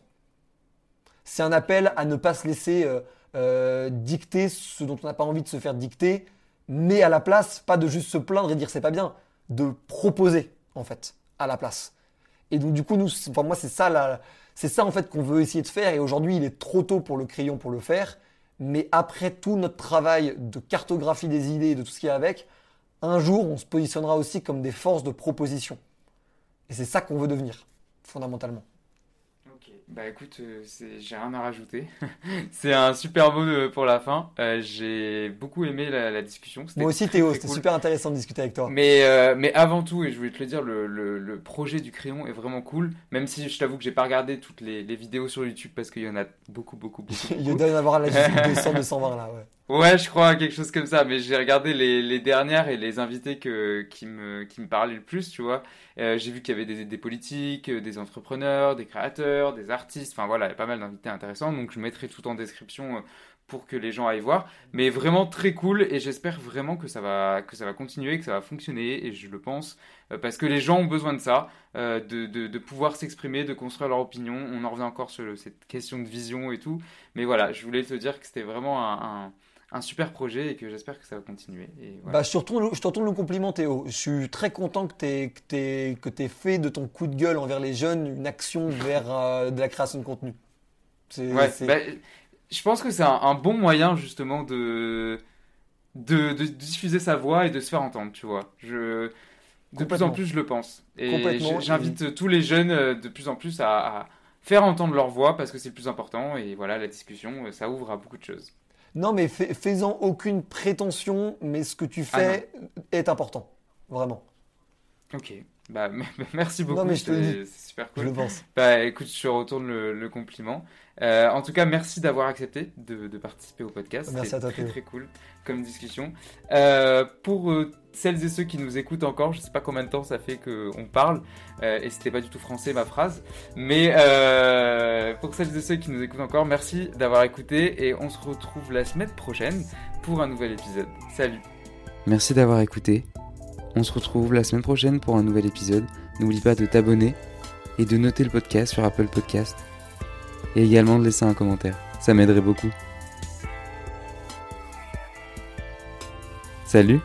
F: C'est un appel à ne pas se laisser euh, dicter ce dont on n'a pas envie de se faire dicter, mais à la place, pas de juste se plaindre et dire c'est pas bien, de proposer en fait à la place. Et donc du coup, nous, pour moi, c'est ça la, c'est ça en fait qu'on veut essayer de faire et aujourd'hui il est trop tôt pour le crayon pour le faire. Mais après tout notre travail de cartographie des idées et de tout ce qui est avec, un jour on se positionnera aussi comme des forces de proposition. Et c'est ça qu'on veut devenir, fondamentalement.
H: Bah écoute, euh, j'ai rien à rajouter. [LAUGHS] c'est un super mot pour la fin. Euh, j'ai beaucoup aimé la, discussion.
F: Moi aussi Théo, c'était super intéressant de discuter avec toi.
H: Mais, euh, mais avant tout, et je voulais te le dire, le, le, projet du crayon est vraiment cool. Même si je t'avoue que j'ai pas regardé toutes les, les, vidéos sur YouTube parce qu'il y en a beaucoup, beaucoup, beaucoup. [LAUGHS]
F: Il doit y en avoir la 200, 220 là, ouais.
H: Ouais, je crois, quelque chose comme ça. Mais j'ai regardé les, les, dernières et les invités que, qui, me, qui me parlaient le plus, tu vois. Euh, j'ai vu qu'il y avait des, des, politiques, euh, des entrepreneurs, des créateurs, des artistes. Enfin voilà, il y a pas mal d'invités intéressants. Donc je mettrai tout en description euh, pour que les gens aillent voir. Mais vraiment très cool et j'espère vraiment que ça va, que ça va continuer, que ça va fonctionner. Et je le pense parce que les gens ont besoin de ça, de, de, de, pouvoir s'exprimer, de construire leur opinion. On en revient encore sur cette question de vision et tout. Mais voilà, je voulais te dire que c'était vraiment un un super projet et que j'espère que ça va continuer. Et
F: bah, je, te retourne, je le compliment Théo. Je suis très content que tu aies, que fait de ton coup de gueule envers les jeunes une action [LAUGHS] vers euh, de la création de contenu.
H: Ouais, bah, je pense que c'est un, bon moyen justement de, de, diffuser sa voix et de se faire entendre, tu vois. Je, de plus en plus, je le pense. Et j'invite tous les jeunes euh, de plus en plus à, à faire entendre leur voix parce que c'est le plus important. Et voilà, la discussion, ça ouvre à beaucoup de choses.
F: Non, mais fais, aucune prétention, mais ce que tu ah fais est important. Vraiment.
H: Ok. Bah, [LAUGHS] merci beaucoup. C'est super cool. Je le pense. Bah, écoute, je retourne le, compliment. Euh, en tout cas, merci d'avoir accepté de, participer au podcast.
F: Merci à toi.
H: Très, très cool comme discussion. Euh, pour euh, celles et ceux qui nous écoutent encore, je ne sais pas combien de temps ça fait qu'on parle, euh, et c'était pas du tout français ma phrase, mais pour celles et ceux qui nous écoutent encore, merci d'avoir écouté, et on se retrouve la semaine prochaine pour un nouvel épisode. Salut
J: Merci d'avoir écouté. On se retrouve la semaine prochaine pour un nouvel épisode. N'oublie pas de t'abonner et de noter le podcast sur Apple Podcast. Et également de laisser un commentaire. Ça m'aiderait beaucoup. Salut